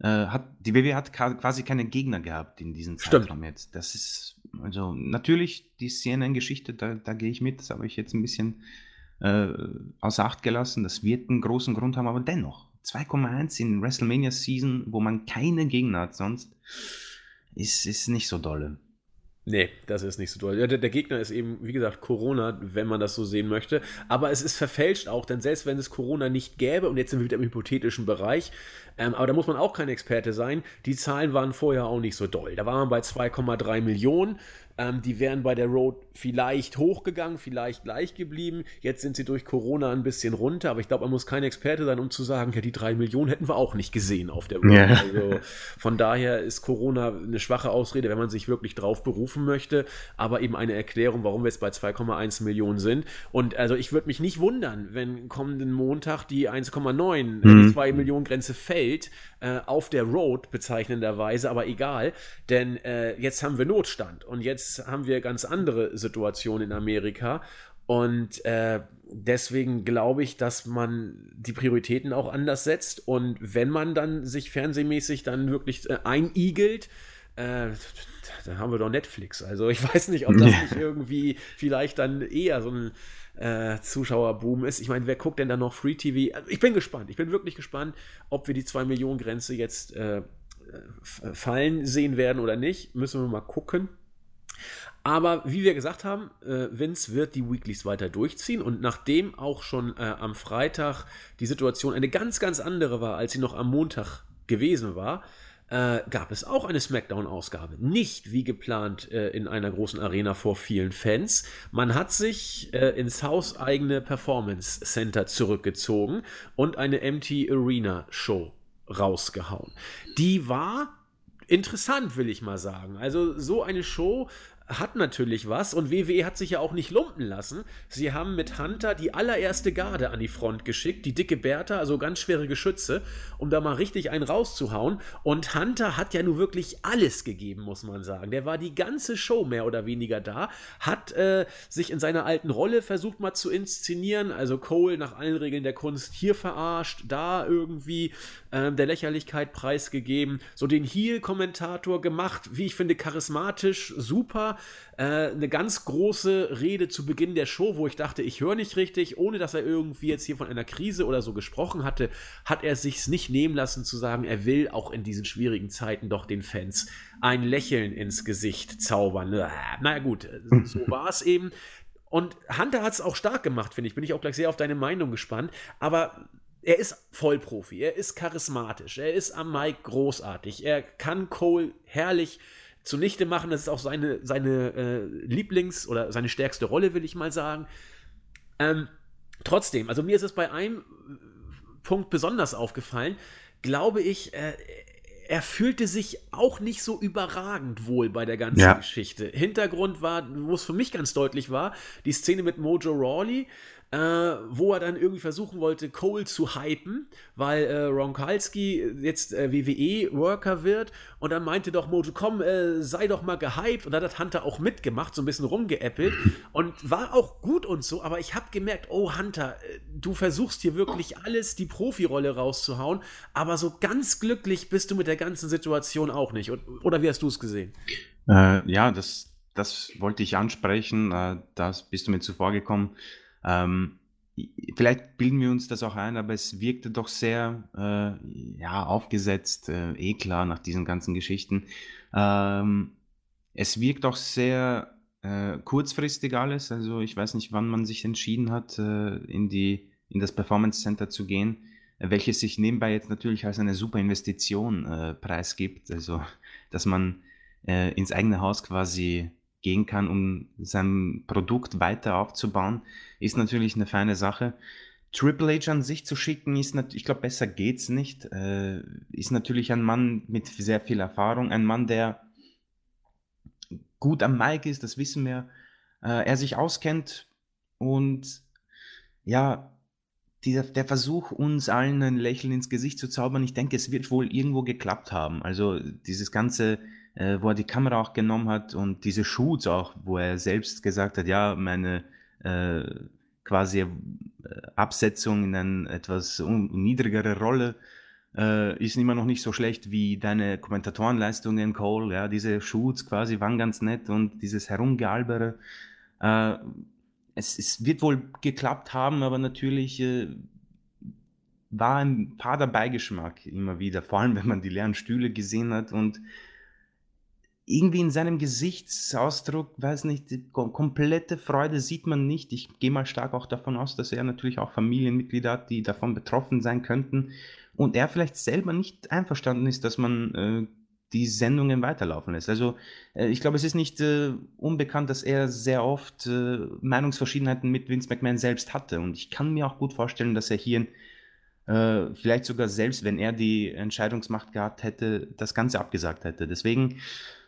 äh, hat, die WWE hat quasi keine Gegner gehabt in diesem Stimmt. Zeitraum jetzt. Das ist, also natürlich die CNN-Geschichte, da, da gehe ich mit, das habe ich jetzt ein bisschen äh, außer Acht gelassen. Das wird einen großen Grund haben, aber dennoch, 2,1 in WrestleMania Season, wo man keine Gegner hat sonst, ist, ist nicht so dolle. Nee, das ist nicht so toll. Der, der, Gegner ist eben, wie gesagt, Corona, wenn man das so sehen möchte. Aber es ist verfälscht auch, denn selbst wenn es Corona nicht gäbe, und jetzt sind wir wieder im hypothetischen Bereich, ähm, aber da muss man auch kein Experte sein, die Zahlen waren vorher auch nicht so doll. Da waren wir bei 2,3 Millionen. Ähm, die wären bei der Road vielleicht hochgegangen, vielleicht gleich geblieben. Jetzt sind sie durch Corona ein bisschen runter, aber ich glaube, man muss kein Experte sein, um zu sagen, ja, die drei Millionen hätten wir auch nicht gesehen auf der Road. Ja. Also von daher ist Corona eine schwache Ausrede, wenn man sich wirklich drauf berufen möchte, aber eben eine Erklärung, warum wir jetzt bei 2,1 Millionen sind. Und also ich würde mich nicht wundern, wenn kommenden Montag die 1,9, mhm. die 2 Millionen Grenze fällt, äh, auf der Road bezeichnenderweise, aber egal, denn äh, jetzt haben wir Notstand und jetzt haben wir ganz andere Situationen in Amerika und äh, deswegen glaube ich, dass man die Prioritäten auch anders setzt und wenn man dann sich fernsehmäßig dann wirklich äh, einigelt, äh, dann haben wir doch Netflix. Also ich weiß nicht, ob das nicht irgendwie vielleicht dann eher so ein äh, Zuschauerboom ist. Ich meine, wer guckt denn da noch Free TV? Also ich bin gespannt. Ich bin wirklich gespannt, ob wir die 2-Millionen-Grenze jetzt äh, fallen sehen werden oder nicht. Müssen wir mal gucken. Aber wie wir gesagt haben, äh, Vince wird die Weeklies weiter durchziehen und nachdem auch schon äh, am Freitag die Situation eine ganz, ganz andere war, als sie noch am Montag gewesen war, äh, gab es auch eine SmackDown-Ausgabe. Nicht wie geplant äh, in einer großen Arena vor vielen Fans. Man hat sich äh, ins hauseigene Performance Center zurückgezogen und eine Empty Arena Show rausgehauen. Die war interessant, will ich mal sagen. Also so eine Show hat natürlich was und WWE hat sich ja auch nicht lumpen lassen. Sie haben mit Hunter die allererste Garde an die Front geschickt, die dicke Bertha, also ganz schwere Geschütze, um da mal richtig einen rauszuhauen. Und Hunter hat ja nun wirklich alles gegeben, muss man sagen. Der war die ganze Show mehr oder weniger da, hat äh, sich in seiner alten Rolle versucht mal zu inszenieren, also Cole nach allen Regeln der Kunst hier verarscht, da irgendwie äh, der Lächerlichkeit preisgegeben, so den Heel-Kommentator gemacht, wie ich finde, charismatisch, super äh, eine ganz große Rede zu Beginn der Show, wo ich dachte, ich höre nicht richtig, ohne dass er irgendwie jetzt hier von einer Krise oder so gesprochen hatte, hat er sich's nicht nehmen lassen zu sagen, er will auch in diesen schwierigen Zeiten doch den Fans ein Lächeln ins Gesicht zaubern. Äh, naja gut, so war es eben. Und Hunter hat es auch stark gemacht, finde ich. Bin ich auch gleich sehr auf deine Meinung gespannt. Aber er ist Vollprofi, er ist charismatisch, er ist am Mike großartig, er kann Cole herrlich zunichte machen. Das ist auch seine, seine äh, Lieblings- oder seine stärkste Rolle, will ich mal sagen. Ähm, trotzdem, also mir ist es bei einem Punkt besonders aufgefallen, glaube ich, äh, er fühlte sich auch nicht so überragend wohl bei der ganzen ja. Geschichte. Hintergrund war, wo es für mich ganz deutlich war, die Szene mit Mojo Rawley, äh, wo er dann irgendwie versuchen wollte, Cole zu hypen, weil äh, Ronkalski jetzt äh, WWE-Worker wird und dann meinte doch Mojo, komm, äh, sei doch mal gehypt und dann hat Hunter auch mitgemacht, so ein bisschen rumgeäppelt und war auch gut und so, aber ich habe gemerkt, oh Hunter, äh, du versuchst hier wirklich alles, die Profirolle rauszuhauen, aber so ganz glücklich bist du mit der ganzen Situation auch nicht. Oder wie hast du es gesehen? Äh, ja, das, das wollte ich ansprechen, das bist du mir zuvor gekommen. Ähm, vielleicht bilden wir uns das auch ein, aber es wirkte doch sehr äh, ja, aufgesetzt, äh, eh klar nach diesen ganzen Geschichten. Ähm, es wirkt auch sehr äh, kurzfristig alles. Also ich weiß nicht, wann man sich entschieden hat, äh, in, die, in das Performance Center zu gehen, welches sich nebenbei jetzt natürlich als eine super Investition äh, preisgibt. Also dass man äh, ins eigene Haus quasi gehen kann, um sein Produkt weiter aufzubauen, ist natürlich eine feine Sache. Triple H an sich zu schicken, ist ich glaube, besser geht's nicht. Äh, ist natürlich ein Mann mit sehr viel Erfahrung, ein Mann, der gut am Mic ist, das wissen wir. Äh, er sich auskennt und ja, dieser, der Versuch, uns allen ein Lächeln ins Gesicht zu zaubern, ich denke, es wird wohl irgendwo geklappt haben. Also dieses ganze äh, wo er die Kamera auch genommen hat und diese Shoots auch, wo er selbst gesagt hat, ja, meine äh, quasi äh, Absetzung in eine etwas niedrigere Rolle äh, ist immer noch nicht so schlecht wie deine Kommentatorenleistungen, Cole. Ja, diese Shoots quasi waren ganz nett und dieses Herumgealbere. Äh, es, es, wird wohl geklappt haben, aber natürlich äh, war ein paar dabei Geschmack immer wieder, vor allem wenn man die leeren Stühle gesehen hat und irgendwie in seinem Gesichtsausdruck, weiß nicht, die komplette Freude sieht man nicht. Ich gehe mal stark auch davon aus, dass er natürlich auch Familienmitglieder hat, die davon betroffen sein könnten und er vielleicht selber nicht einverstanden ist, dass man äh, die Sendungen weiterlaufen lässt. Also äh, ich glaube, es ist nicht äh, unbekannt, dass er sehr oft äh, Meinungsverschiedenheiten mit Vince McMahon selbst hatte und ich kann mir auch gut vorstellen, dass er hier äh, vielleicht sogar selbst, wenn er die Entscheidungsmacht gehabt hätte, das Ganze abgesagt hätte. Deswegen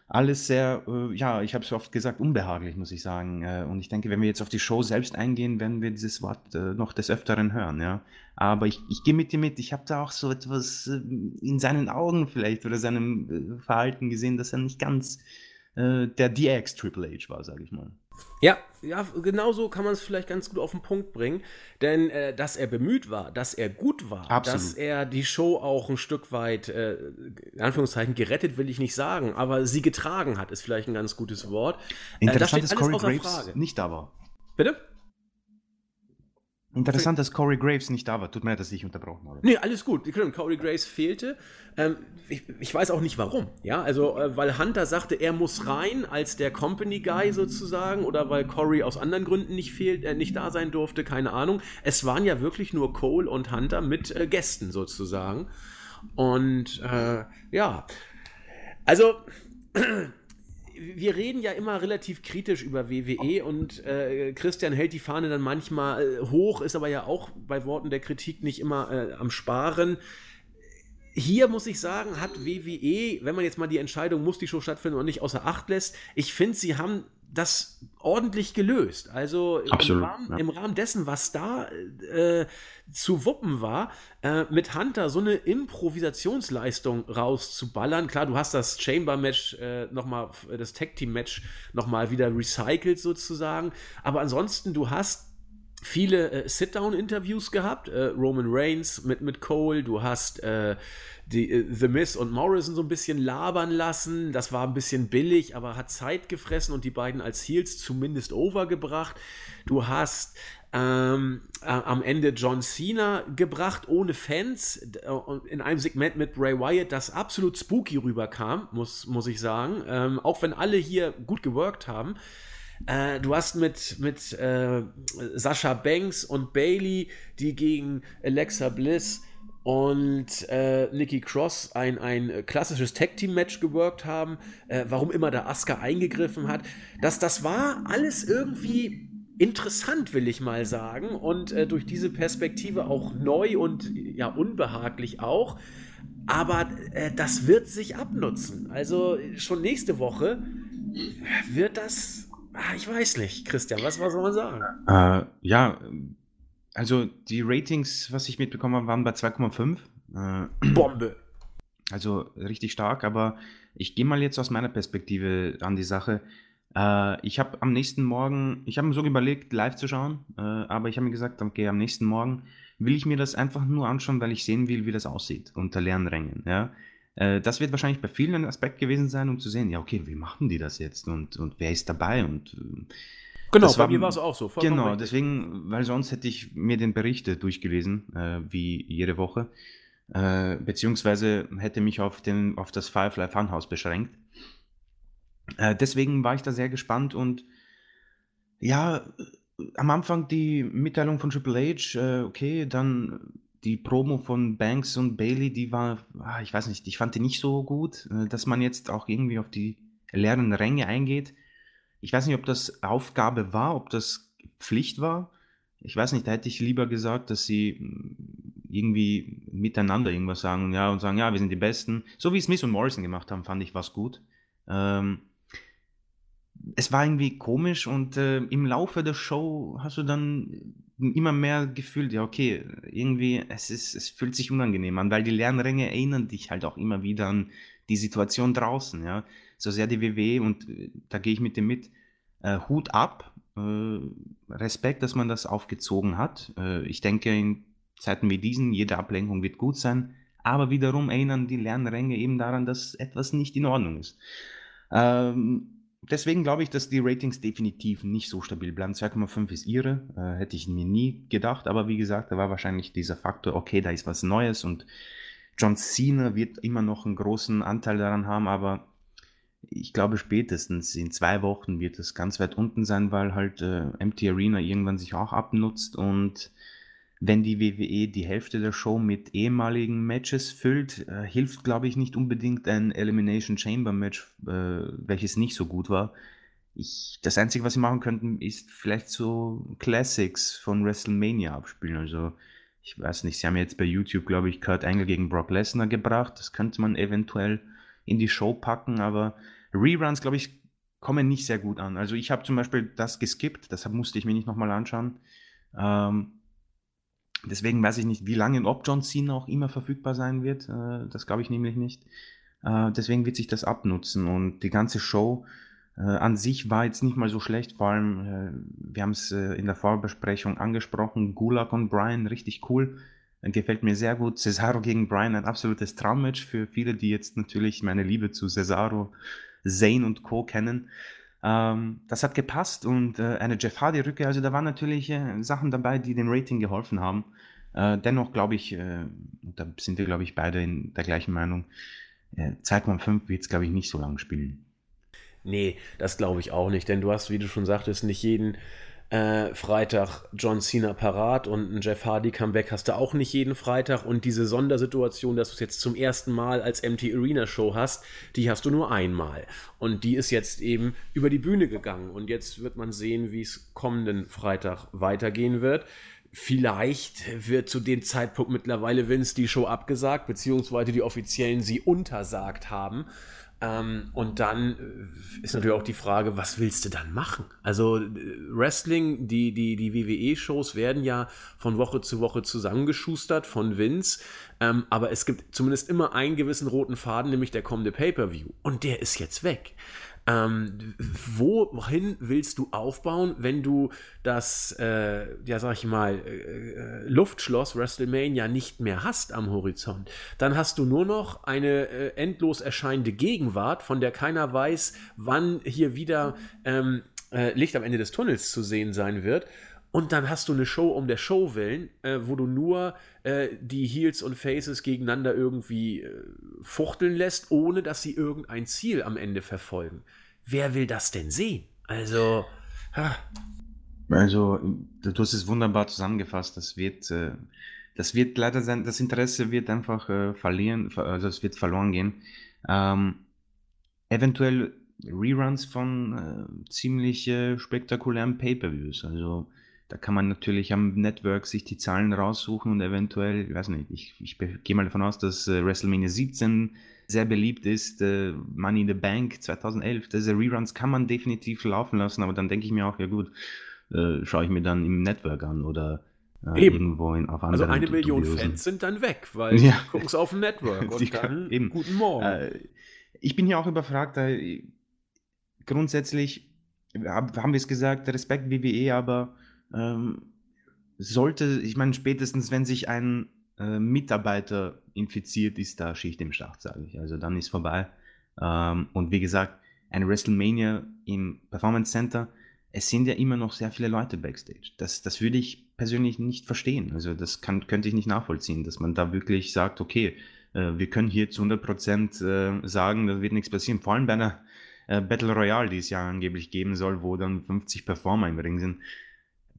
alles sehr, äh, ja, ich habe es oft gesagt, unbehaglich, muss ich sagen. Äh, und ich denke, wenn wir jetzt auf die Show selbst eingehen, werden wir dieses Wort äh, noch des Öfteren hören, ja. Aber ich, ich gehe mit dir mit. Ich habe da auch so etwas äh, in seinen Augen vielleicht oder seinem äh, Verhalten gesehen, dass er nicht ganz äh, der DX Triple H war, sage ich mal. Ja, ja, genau so kann man es vielleicht ganz gut auf den Punkt bringen. Denn äh, dass er bemüht war, dass er gut war, Absolut. dass er die Show auch ein Stück weit, äh, in Anführungszeichen, gerettet will ich nicht sagen, aber sie getragen hat, ist vielleicht ein ganz gutes Wort. Interessant, äh, dass Corey Graves Frage. nicht da war. Bitte? Interessant, dass Corey Graves nicht da war. Tut mir leid, dass ich unterbrochen habe. Nee, alles gut. Corey Graves fehlte. Ähm, ich, ich, weiß auch nicht warum. Ja, also, äh, weil Hunter sagte, er muss rein als der Company Guy sozusagen oder weil Corey aus anderen Gründen nicht fehlt, äh, nicht da sein durfte, keine Ahnung. Es waren ja wirklich nur Cole und Hunter mit äh, Gästen sozusagen. Und äh, ja, also wir reden ja immer relativ kritisch über WWE und äh, Christian hält die Fahne dann manchmal äh, hoch, ist aber ja auch bei Worten der Kritik nicht immer äh, am Sparen. Hier muss ich sagen, hat WWE, wenn man jetzt mal die Entscheidung, muss die Show stattfinden oder nicht, außer Acht lässt, ich finde, sie haben das ordentlich gelöst. Also Absolut, im, Rahmen, ja. im, Rahmen, dessen, was da äh, zu wuppen war, äh, mit Hunter so eine Improvisationsleistung rauszuballern. Klar, du hast das Chamber-Match äh, nochmal, das Tag-Team-Match nochmal wieder recycelt sozusagen. Aber ansonsten, du hast viele äh, Sit-Down-Interviews gehabt. Äh, Roman Reigns mit, mit Cole, du hast äh, die, äh, The Miz und Morrison so ein bisschen labern lassen. Das war ein bisschen billig, aber hat Zeit gefressen und die beiden als Heels zumindest overgebracht. Du hast ähm, äh, am Ende John Cena gebracht, ohne Fans, äh, in einem Segment mit Bray Wyatt, das absolut spooky rüberkam, muss, muss ich sagen. Ähm, auch wenn alle hier gut geworkt haben. Äh, du hast mit, mit äh, Sascha Banks und Bailey, die gegen Alexa Bliss und äh, Nikki Cross ein, ein klassisches Tag-Team-Match geworkt haben, äh, warum immer der Asuka eingegriffen hat. Das, das war alles irgendwie interessant, will ich mal sagen, und äh, durch diese Perspektive auch neu und ja unbehaglich auch. Aber äh, das wird sich abnutzen. Also schon nächste Woche wird das Ah, ich weiß nicht, Christian, was, was soll man sagen? Äh, ja, also die Ratings, was ich mitbekommen habe, waren bei 2,5. Äh, Bombe. Also richtig stark, aber ich gehe mal jetzt aus meiner Perspektive an die Sache. Äh, ich habe am nächsten Morgen, ich habe mir so überlegt, live zu schauen, äh, aber ich habe mir gesagt, okay, am nächsten Morgen will ich mir das einfach nur anschauen, weil ich sehen will, wie das aussieht unter leeren Rängen. Ja? Äh, das wird wahrscheinlich bei vielen ein Aspekt gewesen sein, um zu sehen, ja, okay, wie machen die das jetzt und, und wer ist dabei und äh, Genau, das bei war, mir war es auch so. Genau, richtig. deswegen, weil sonst hätte ich mir den Bericht durchgelesen, äh, wie jede Woche, äh, beziehungsweise hätte mich auf, den, auf das Firefly Funhouse beschränkt. Äh, deswegen war ich da sehr gespannt und ja, am Anfang die Mitteilung von Triple H, äh, okay, dann die Promo von Banks und Bailey, die war, ah, ich weiß nicht, ich fand die nicht so gut, äh, dass man jetzt auch irgendwie auf die leeren Ränge eingeht. Ich weiß nicht, ob das Aufgabe war, ob das Pflicht war. Ich weiß nicht, da hätte ich lieber gesagt, dass sie mm, irgendwie miteinander irgendwas sagen, ja, und sagen, ja, wir sind die Besten. So wie Smith und Morrison gemacht haben, fand ich was gut. Ähm, es war irgendwie komisch und äh, im Laufe der Show hast du dann immer mehr gefühlt, ja, okay, irgendwie, es, ist, es fühlt sich unangenehm an, weil die Lernränge erinnern dich halt auch immer wieder an die Situation draußen, ja. So sehr die WW und äh, da gehe ich mit dem mit, äh, Hut ab, äh, Respekt, dass man das aufgezogen hat. Äh, ich denke, in Zeiten wie diesen, jede Ablenkung wird gut sein, aber wiederum erinnern die Lernränge eben daran, dass etwas nicht in Ordnung ist. Ähm, deswegen glaube ich, dass die Ratings definitiv nicht so stabil bleiben. 2,5 ist ihre, äh, hätte ich mir nie gedacht, aber wie gesagt, da war wahrscheinlich dieser Faktor, okay, da ist was Neues und John Cena wird immer noch einen großen Anteil daran haben, aber ich glaube spätestens in zwei Wochen wird es ganz weit unten sein, weil halt äh, MT Arena irgendwann sich auch abnutzt und wenn die WWE die Hälfte der Show mit ehemaligen Matches füllt, äh, hilft, glaube ich, nicht unbedingt ein Elimination Chamber Match, äh, welches nicht so gut war. Ich, das Einzige, was sie machen könnten, ist vielleicht so Classics von WrestleMania abspielen. Also, ich weiß nicht, sie haben jetzt bei YouTube, glaube ich, Kurt Angle gegen Brock Lesnar gebracht. Das könnte man eventuell in die Show packen, aber Reruns, glaube ich, kommen nicht sehr gut an. Also, ich habe zum Beispiel das geskippt, deshalb musste ich mir nicht nochmal anschauen. Ähm, Deswegen weiß ich nicht, wie lange ob John Cena auch immer verfügbar sein wird. Äh, das glaube ich nämlich nicht. Äh, deswegen wird sich das abnutzen und die ganze Show äh, an sich war jetzt nicht mal so schlecht. Vor allem, wir haben es in der Vorbesprechung angesprochen, Gulag und Brian, richtig cool. Gefällt mir sehr gut. Cesaro gegen Brian, ein absolutes Traummatch für viele, die jetzt natürlich meine Liebe zu Cesaro, Zane und Co. kennen. Ähm, das hat gepasst und äh, eine Jeff Hardy-Rückkehr, also da waren natürlich äh, Sachen dabei, die dem Rating geholfen haben. Äh, dennoch glaube ich, äh, da sind wir, glaube ich, beide in der gleichen Meinung, äh, 2,5 wird es, glaube ich, nicht so lange spielen. Nee, das glaube ich auch nicht, denn du hast, wie du schon sagtest, nicht jeden äh, Freitag John Cena parat und ein Jeff Hardy Comeback hast du auch nicht jeden Freitag und diese Sondersituation, dass du es jetzt zum ersten Mal als MT Arena Show hast, die hast du nur einmal und die ist jetzt eben über die Bühne gegangen und jetzt wird man sehen, wie es kommenden Freitag weitergehen wird. Vielleicht wird zu dem Zeitpunkt mittlerweile Vince die Show abgesagt, beziehungsweise die Offiziellen sie untersagt haben. Ähm, und dann äh, ist natürlich auch die Frage, was willst du dann machen? Also äh, Wrestling, die, die, die WWE-Shows werden ja von Woche zu Woche zusammengeschustert von Vince, ähm, aber es gibt zumindest immer einen gewissen roten Faden, nämlich der kommende Pay-per-View. Und der ist jetzt weg. Ähm, wohin willst du aufbauen, wenn du das, äh, ja sag ich mal, äh, äh, Luftschloss WrestleMania nicht mehr hast am Horizont? Dann hast du nur noch eine äh, endlos erscheinende Gegenwart, von der keiner weiß, wann hier wieder ähm, äh, Licht am Ende des Tunnels zu sehen sein wird. Und dann hast du eine Show um der Show willen, äh, wo du nur äh, die Heels und Faces gegeneinander irgendwie äh, fuchteln lässt, ohne dass sie irgendein Ziel am Ende verfolgen. Wer will das denn sehen? Also. Ha. Also, du hast es wunderbar zusammengefasst. Das wird, äh, das wird leider sein, das Interesse wird einfach äh, verlieren, also es wird verloren gehen. Ähm, eventuell Reruns von äh, ziemlich spektakulären Pay-Per-Views. Also da kann man natürlich am Network sich die Zahlen raussuchen und eventuell, ich weiß nicht, ich, ich gehe mal davon aus, dass äh, WrestleMania 17 sehr beliebt ist, äh, Money in the Bank 2011. Diese Reruns kann man definitiv laufen lassen, aber dann denke ich mir auch, ja gut, äh, schaue ich mir dann im Network an oder äh, irgendwo in, auf anderen Also eine Million. Fans sind dann weg, weil ja. die gucken es auf dem Network und dann eben. guten Morgen. Ich bin hier auch überfragt, grundsätzlich haben wir es gesagt, Respekt WWE, aber ähm, sollte, ich meine, spätestens wenn sich ein äh, Mitarbeiter infiziert, ist da Schicht im Schacht, sage ich. Also dann ist vorbei. Ähm, und wie gesagt, ein WrestleMania im Performance Center, es sind ja immer noch sehr viele Leute backstage. Das, das würde ich persönlich nicht verstehen. Also das kann, könnte ich nicht nachvollziehen, dass man da wirklich sagt, okay, äh, wir können hier zu 100% äh, sagen, da wird nichts passieren. Vor allem bei einer äh, Battle Royale, die es ja angeblich geben soll, wo dann 50 Performer im Ring sind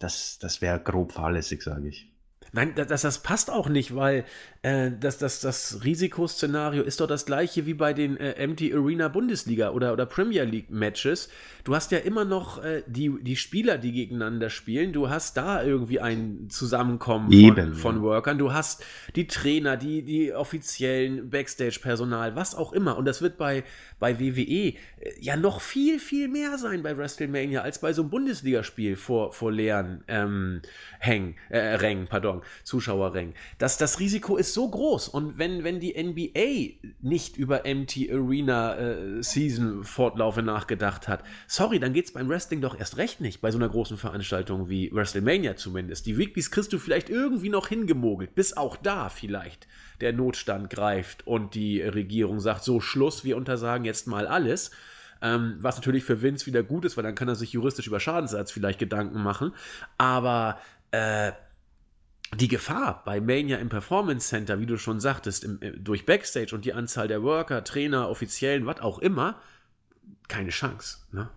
das, das wäre grob fahrlässig, sage ich. Nein, das, das passt auch nicht, weil äh, das, das, das Risikoszenario ist doch das gleiche wie bei den äh, MT Arena Bundesliga oder, oder Premier League Matches. Du hast ja immer noch äh, die, die Spieler, die gegeneinander spielen. Du hast da irgendwie ein Zusammenkommen von, von Workern. Du hast die Trainer, die, die offiziellen Backstage-Personal, was auch immer. Und das wird bei, bei WWE äh, ja noch viel, viel mehr sein bei WrestleMania als bei so einem Bundesligaspiel vor, vor leeren ähm, Hängen, äh, Rängen, pardon, Zuschauerrängen. Das, das Risiko ist ist so groß und wenn, wenn die NBA nicht über MT Arena äh, Season Fortlaufe nachgedacht hat, sorry, dann geht es beim Wrestling doch erst recht nicht, bei so einer großen Veranstaltung wie WrestleMania zumindest. Die Weeklies kriegst du vielleicht irgendwie noch hingemogelt, bis auch da vielleicht der Notstand greift und die Regierung sagt, so Schluss, wir untersagen jetzt mal alles. Ähm, was natürlich für Vince wieder gut ist, weil dann kann er sich juristisch über Schadensersatz vielleicht Gedanken machen. Aber äh, die Gefahr bei Mania im Performance Center, wie du schon sagtest, im, äh, durch Backstage und die Anzahl der Worker, Trainer, Offiziellen, was auch immer, keine Chance. Ne?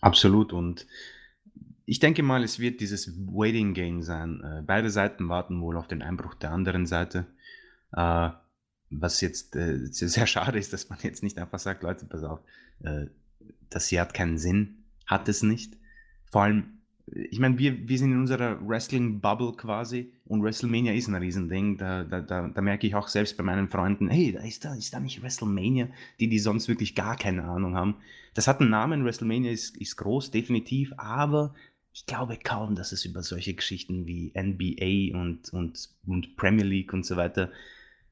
Absolut. Und ich denke mal, es wird dieses Waiting Game sein. Äh, beide Seiten warten wohl auf den Einbruch der anderen Seite. Äh, was jetzt sehr schade ist, dass man jetzt nicht einfach sagt, Leute, pass auf, das hier hat keinen Sinn, hat es nicht. Vor allem, ich meine, wir, wir sind in unserer Wrestling-Bubble quasi und WrestleMania ist ein Riesending. Da, da, da, da merke ich auch selbst bei meinen Freunden, hey, da ist da, ist da nicht WrestleMania, die, die sonst wirklich gar keine Ahnung haben. Das hat einen Namen, WrestleMania ist, ist groß, definitiv, aber ich glaube kaum, dass es über solche Geschichten wie NBA und, und, und Premier League und so weiter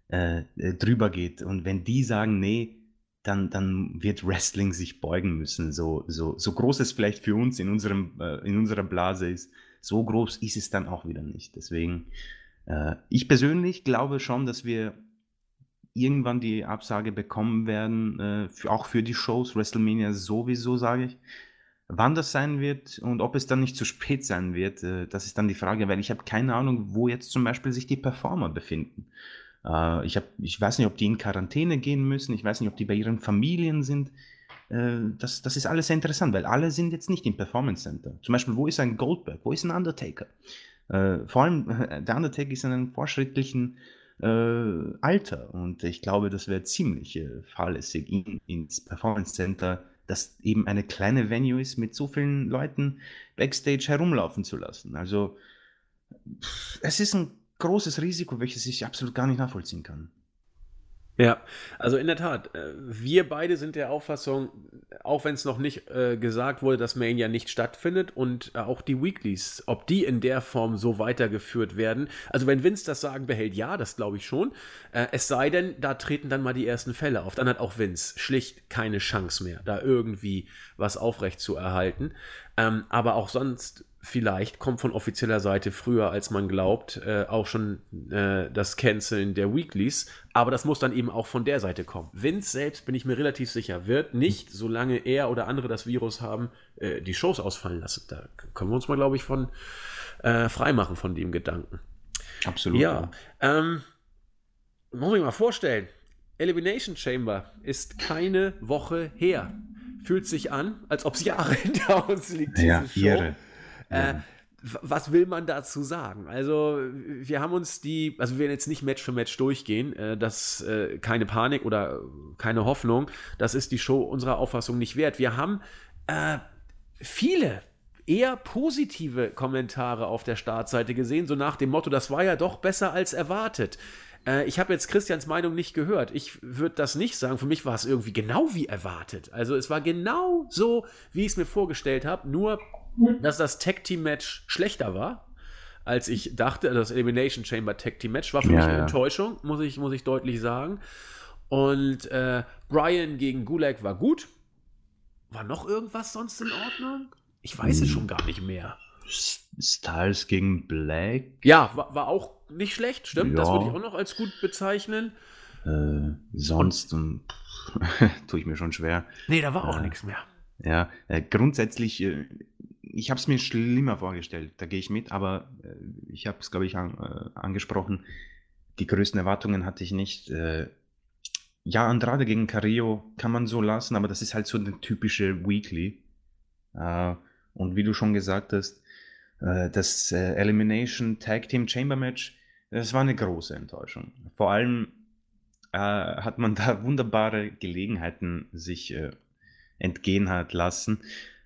äh, äh drüber geht. Und wenn die sagen, nee, dann, dann wird Wrestling sich beugen müssen. So, so, so groß es vielleicht für uns in, unserem, äh, in unserer Blase ist, so groß ist es dann auch wieder nicht. Deswegen, äh, ich persönlich glaube schon, dass wir irgendwann die Absage bekommen werden, äh, für, auch für die Shows, WrestleMania sowieso, sage ich. Wann das sein wird und ob es dann nicht zu spät sein wird, äh, das ist dann die Frage, weil ich habe keine Ahnung, wo jetzt zum Beispiel sich die Performer befinden. Äh, ich, hab, ich weiß nicht, ob die in Quarantäne gehen müssen. Ich weiß nicht, ob die bei ihren Familien sind. Äh, das, das ist alles sehr interessant, weil alle sind jetzt nicht im Performance Center. Zum Beispiel, wo ist ein Goldberg? Wo ist ein Undertaker? Äh, vor allem, der Undertaker ist in einem fortschrittlichen äh, Alter und ich glaube, das wäre ziemlich äh, fahrlässig, ihn ins Performance Center, das eben eine kleine Venue ist, mit so vielen Leuten backstage herumlaufen zu lassen. Also, es ist ein großes Risiko, welches ich absolut gar nicht nachvollziehen kann. Ja, also in der Tat, äh, wir beide sind der Auffassung, auch wenn es noch nicht äh, gesagt wurde, dass Mania nicht stattfindet und äh, auch die Weeklies, ob die in der Form so weitergeführt werden. Also wenn Vince das Sagen behält, ja, das glaube ich schon. Äh, es sei denn, da treten dann mal die ersten Fälle auf. Dann hat auch Vince schlicht keine Chance mehr, da irgendwie was aufrecht zu erhalten. Ähm, aber auch sonst vielleicht kommt von offizieller Seite früher, als man glaubt, äh, auch schon äh, das Canceln der Weeklies. Aber das muss dann eben auch von der Seite kommen. Vince selbst, bin ich mir relativ sicher, wird nicht, solange er oder andere das Virus haben, äh, die Shows ausfallen lassen. Da können wir uns mal, glaube ich, von äh, freimachen von dem Gedanken. Absolut. Ja. Ähm, muss ich mal vorstellen. Elimination Chamber ist keine Woche her. Fühlt sich an, als ob es Jahre hinter uns liegt. Ja, Show. Äh, was will man dazu sagen? Also, wir haben uns die, also wir werden jetzt nicht Match für Match durchgehen, äh, das äh, keine Panik oder keine Hoffnung, das ist die Show unserer Auffassung nicht wert. Wir haben äh, viele eher positive Kommentare auf der Startseite gesehen, so nach dem Motto, das war ja doch besser als erwartet. Äh, ich habe jetzt Christians Meinung nicht gehört. Ich würde das nicht sagen. Für mich war es irgendwie genau wie erwartet. Also es war genau so, wie ich es mir vorgestellt habe, nur dass das Tag Team Match schlechter war, als ich dachte. Das Elimination Chamber Tag Team Match war für ja, mich eine ja. Enttäuschung, muss ich, muss ich deutlich sagen. Und äh, Brian gegen Gulag war gut. War noch irgendwas sonst in Ordnung? Ich weiß hm. es schon gar nicht mehr. Styles gegen Black? Ja, war, war auch nicht schlecht, stimmt. Ja. Das würde ich auch noch als gut bezeichnen. Äh, sonst Und, tue ich mir schon schwer. Nee, da war auch äh, nichts mehr. Ja, äh, grundsätzlich äh, ich habe es mir schlimmer vorgestellt, da gehe ich mit, aber äh, ich habe es, glaube ich, an, äh, angesprochen. Die größten Erwartungen hatte ich nicht. Äh, ja, Andrade gegen Carrillo kann man so lassen, aber das ist halt so eine typische Weekly. Äh, und wie du schon gesagt hast, äh, das äh, Elimination Tag Team Chamber Match, das war eine große Enttäuschung. Vor allem hat man da wunderbare Gelegenheiten sich entgehen hat lassen.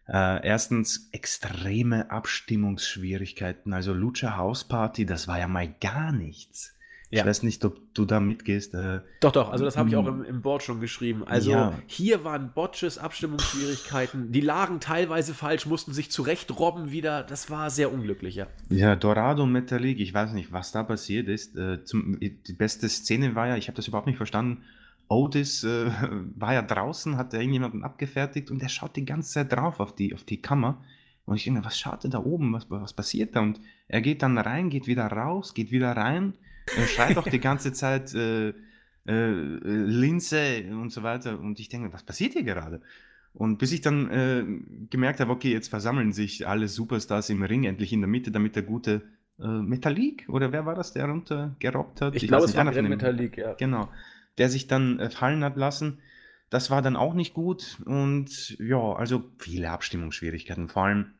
Äh, erstens extreme Abstimmungsschwierigkeiten. Also Lucha House Party, das war ja mal gar nichts. Ja. Ich weiß nicht, ob du da mitgehst. Äh, doch, doch, also das habe ich auch im, im, Board schon geschrieben. Also ja. hier waren Botches, Abstimmungsschwierigkeiten, die lagen teilweise falsch, mussten sich zurechtrobben wieder. Das war sehr unglücklich, ja. Ja, Dorado Metallic, ich weiß nicht, was da passiert ist. Äh, zum, die beste Szene war ja, ich habe das überhaupt nicht verstanden. Otis äh, war ja draußen, hat irgendjemanden abgefertigt und der schaut die ganze Zeit drauf auf die, auf die Kammer. Und ich denke, was schaut er da oben? Was, was passiert da? Und er geht dann rein, geht wieder raus, geht wieder rein er schreit doch die ganze Zeit äh, äh, Linse und so weiter. Und ich denke, was passiert hier gerade? Und bis ich dann äh, gemerkt habe, okay, jetzt versammeln sich alle Superstars im Ring endlich in der Mitte, damit der gute äh, Metallic, oder wer war das, der runtergerobbt hat? Ich, ich glaube, es war Metallic, ja. Genau. Der sich dann äh, fallen hat lassen. Das war dann auch nicht gut. Und ja, also viele Abstimmungsschwierigkeiten. Vor allem,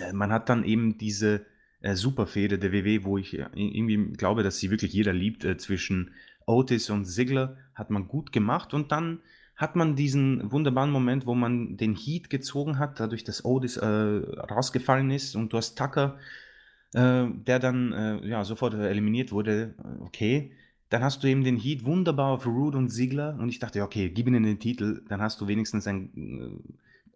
äh, man hat dann eben diese äh, Superfehde der WW, wo ich äh, irgendwie glaube, dass sie wirklich jeder liebt, äh, zwischen Otis und Ziggler, hat man gut gemacht und dann hat man diesen wunderbaren Moment, wo man den Heat gezogen hat, dadurch, dass Otis äh, rausgefallen ist und du hast Tucker, der dann ja, sofort eliminiert wurde. Okay, dann hast du eben den Heat wunderbar auf Rude und Ziggler und ich dachte, okay, gib ihnen den Titel, dann hast du wenigstens ein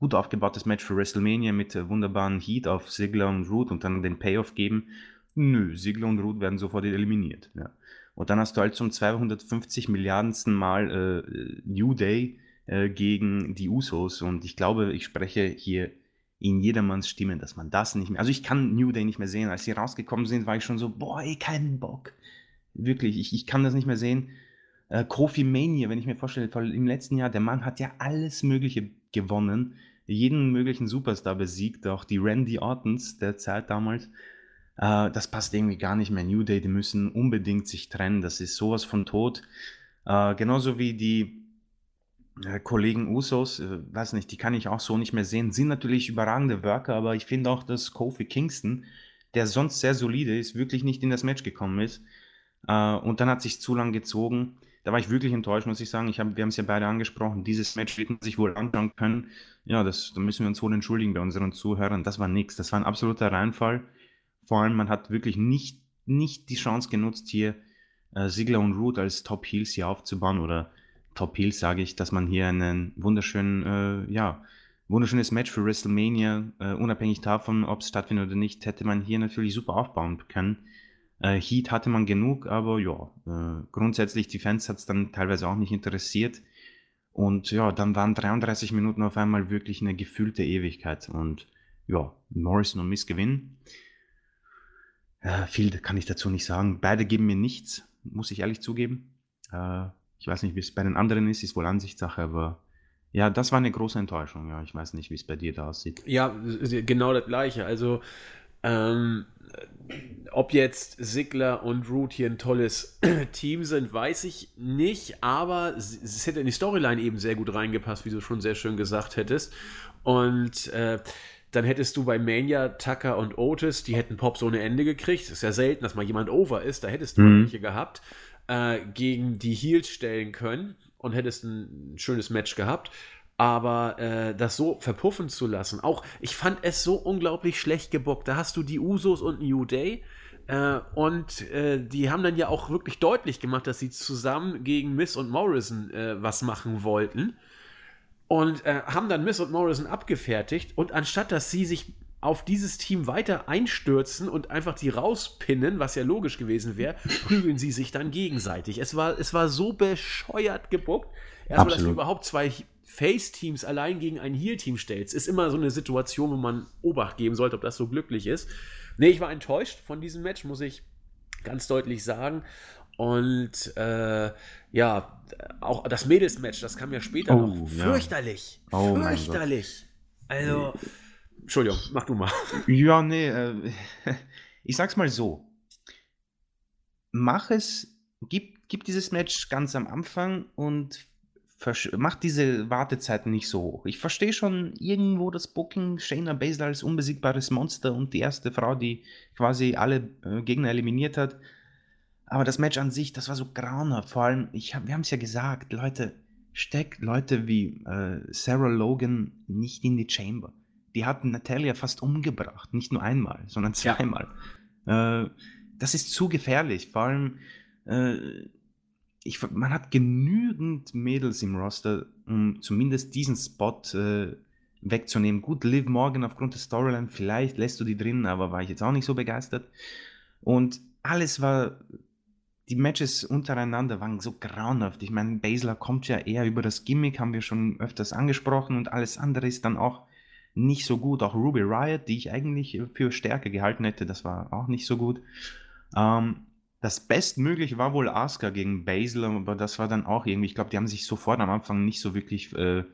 gut aufgebautes Match für WrestleMania mit äh, wunderbaren Heat auf Ziggler und Root und dann den Payoff geben. Nö, Ziggler und Root werden sofort eliminiert. Ja. Und dann hast du halt zum 250 Milliardensten Mal äh, New Day äh, gegen die Usos und ich glaube, ich spreche hier in jedermanns Stimme, dass man das nicht mehr. Also ich kann New Day nicht mehr sehen. Als sie rausgekommen sind, war ich schon so, boah, ey, keinen Bock. Wirklich, ich, ich kann das nicht mehr sehen. Äh, Kofi Mania, wenn ich mir vorstelle, im letzten Jahr, der Mann hat ja alles Mögliche gewonnen jeden möglichen Superstar besiegt, auch die Randy Ortons der Zeit damals. Äh, das passt irgendwie gar nicht mehr. New Day, die müssen unbedingt sich trennen. Das ist sowas von tot. Äh, genauso wie die äh, Kollegen Usos, äh, weiß nicht, die kann ich auch so nicht mehr sehen. Sind natürlich überragende Worker, aber ich finde auch, dass Kofi Kingston, der sonst sehr solide ist, wirklich nicht in das Match gekommen ist. Äh, und dann hat sich zu lang gezogen da war ich wirklich enttäuscht, muss ich sagen. Ich hab, wir haben es ja beide angesprochen. Dieses Match wird man sich wohl anschauen können. Ja, das, da müssen wir uns wohl entschuldigen bei unseren Zuhörern. Das war nichts. Das war ein absoluter Reinfall. Vor allem, man hat wirklich nicht, nicht die Chance genutzt, hier äh, Ziggler und Root als Top Heels hier aufzubauen. Oder Top Heels sage ich, dass man hier einen wunderschönen, äh, ja, wunderschönes Match für WrestleMania, äh, unabhängig davon, ob es stattfindet oder nicht, hätte man hier natürlich super aufbauen können. Äh, Heat hatte man genug, aber ja, äh, grundsätzlich die Fans hat es dann teilweise auch nicht interessiert. Und ja, dann waren 33 Minuten auf einmal wirklich eine gefühlte Ewigkeit. Und ja, Morrison und Miss gewinnen. Äh, viel kann ich dazu nicht sagen. Beide geben mir nichts, muss ich ehrlich zugeben. Äh, ich weiß nicht, wie es bei den anderen ist, ist wohl Ansichtssache, aber ja, das war eine große Enttäuschung. Ja, ich weiß nicht, wie es bei dir da aussieht. Ja, genau das Gleiche. Also, ähm, ob jetzt Sigler und Root hier ein tolles Team sind, weiß ich nicht, aber es hätte in die Storyline eben sehr gut reingepasst, wie du schon sehr schön gesagt hättest. Und äh, dann hättest du bei Mania Tucker und Otis, die hätten Pop so eine Ende gekriegt. Das ist ja selten, dass mal jemand over ist, da hättest du mhm. welche gehabt, äh, gegen die Heels stellen können und hättest ein schönes Match gehabt. Aber äh, das so verpuffen zu lassen, auch ich fand es so unglaublich schlecht gebockt. Da hast du die Usos und New Day. Äh, und äh, die haben dann ja auch wirklich deutlich gemacht, dass sie zusammen gegen Miss und Morrison äh, was machen wollten. Und äh, haben dann Miss und Morrison abgefertigt. Und anstatt dass sie sich auf dieses Team weiter einstürzen und einfach die rauspinnen, was ja logisch gewesen wäre, prügeln sie sich dann gegenseitig. Es war, es war so bescheuert gebuckt. Erstmal, dass du überhaupt zwei Face-Teams allein gegen ein Heal-Team stellst, ist immer so eine Situation, wo man Obacht geben sollte, ob das so glücklich ist. Nee, ich war enttäuscht von diesem Match, muss ich ganz deutlich sagen. Und äh, ja, auch das Mädels-Match, das kam ja später oh, noch. Fürchterlich. Ja. Oh, fürchterlich. Also, Entschuldigung, mach du mal. Ja, nee, äh, ich sag's mal so. Mach es, gib, gib dieses Match ganz am Anfang und macht diese Wartezeiten nicht so hoch. Ich verstehe schon irgendwo das Booking, Shayna Baszler als unbesiegbares Monster und die erste Frau, die quasi alle äh, Gegner eliminiert hat. Aber das Match an sich, das war so grauenhaft. Vor allem, ich hab, wir haben es ja gesagt, Leute, steckt Leute wie äh, Sarah Logan nicht in die Chamber. Die hatten Natalia fast umgebracht. Nicht nur einmal, sondern zweimal. Ja. Äh, das ist zu gefährlich. Vor allem, äh, ich, man hat genügend Mädels im Roster, um zumindest diesen Spot äh, wegzunehmen. Gut, Liv Morgan aufgrund der Storyline, vielleicht lässt du die drin, aber war ich jetzt auch nicht so begeistert. Und alles war, die Matches untereinander waren so grauenhaft. Ich meine, Baszler kommt ja eher über das Gimmick, haben wir schon öfters angesprochen, und alles andere ist dann auch nicht so gut. Auch Ruby Riot, die ich eigentlich für stärker gehalten hätte, das war auch nicht so gut. Ähm, das Bestmögliche war wohl Asuka gegen Baszler, aber das war dann auch irgendwie, ich glaube, die haben sich sofort am Anfang nicht so wirklich, äh,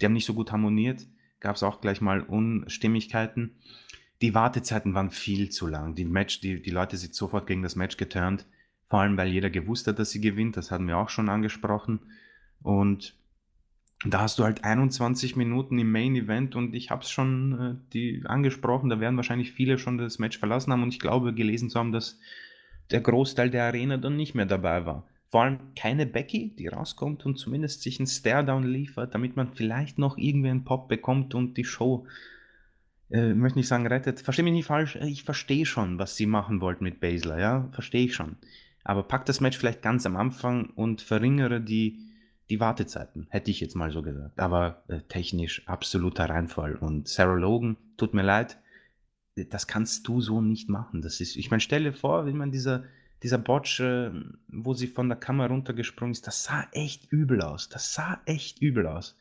die haben nicht so gut harmoniert. Gab es auch gleich mal Unstimmigkeiten. Die Wartezeiten waren viel zu lang. Die Match, die, die Leute sind sofort gegen das Match geturnt. Vor allem, weil jeder gewusst hat, dass sie gewinnt. Das hatten wir auch schon angesprochen. Und da hast du halt 21 Minuten im Main Event und ich habe es schon äh, die angesprochen, da werden wahrscheinlich viele schon das Match verlassen haben und ich glaube gelesen zu haben, dass der Großteil der Arena dann nicht mehr dabei war. Vor allem keine Becky, die rauskommt und zumindest sich einen Stare-Down liefert, damit man vielleicht noch irgendwie einen Pop bekommt und die Show, äh, möchte nicht sagen, rettet. Verstehe mich nicht falsch, ich verstehe schon, was sie machen wollten mit Baszler, ja, verstehe ich schon. Aber pack das Match vielleicht ganz am Anfang und verringere die, die Wartezeiten, hätte ich jetzt mal so gesagt. Aber äh, technisch absoluter Reinfall. Und Sarah Logan, tut mir leid, das kannst du so nicht machen. Das ist, ich meine, stelle vor, wie man dieser, dieser Botch, äh, wo sie von der Kammer runtergesprungen ist, das sah echt übel aus. Das sah echt übel aus.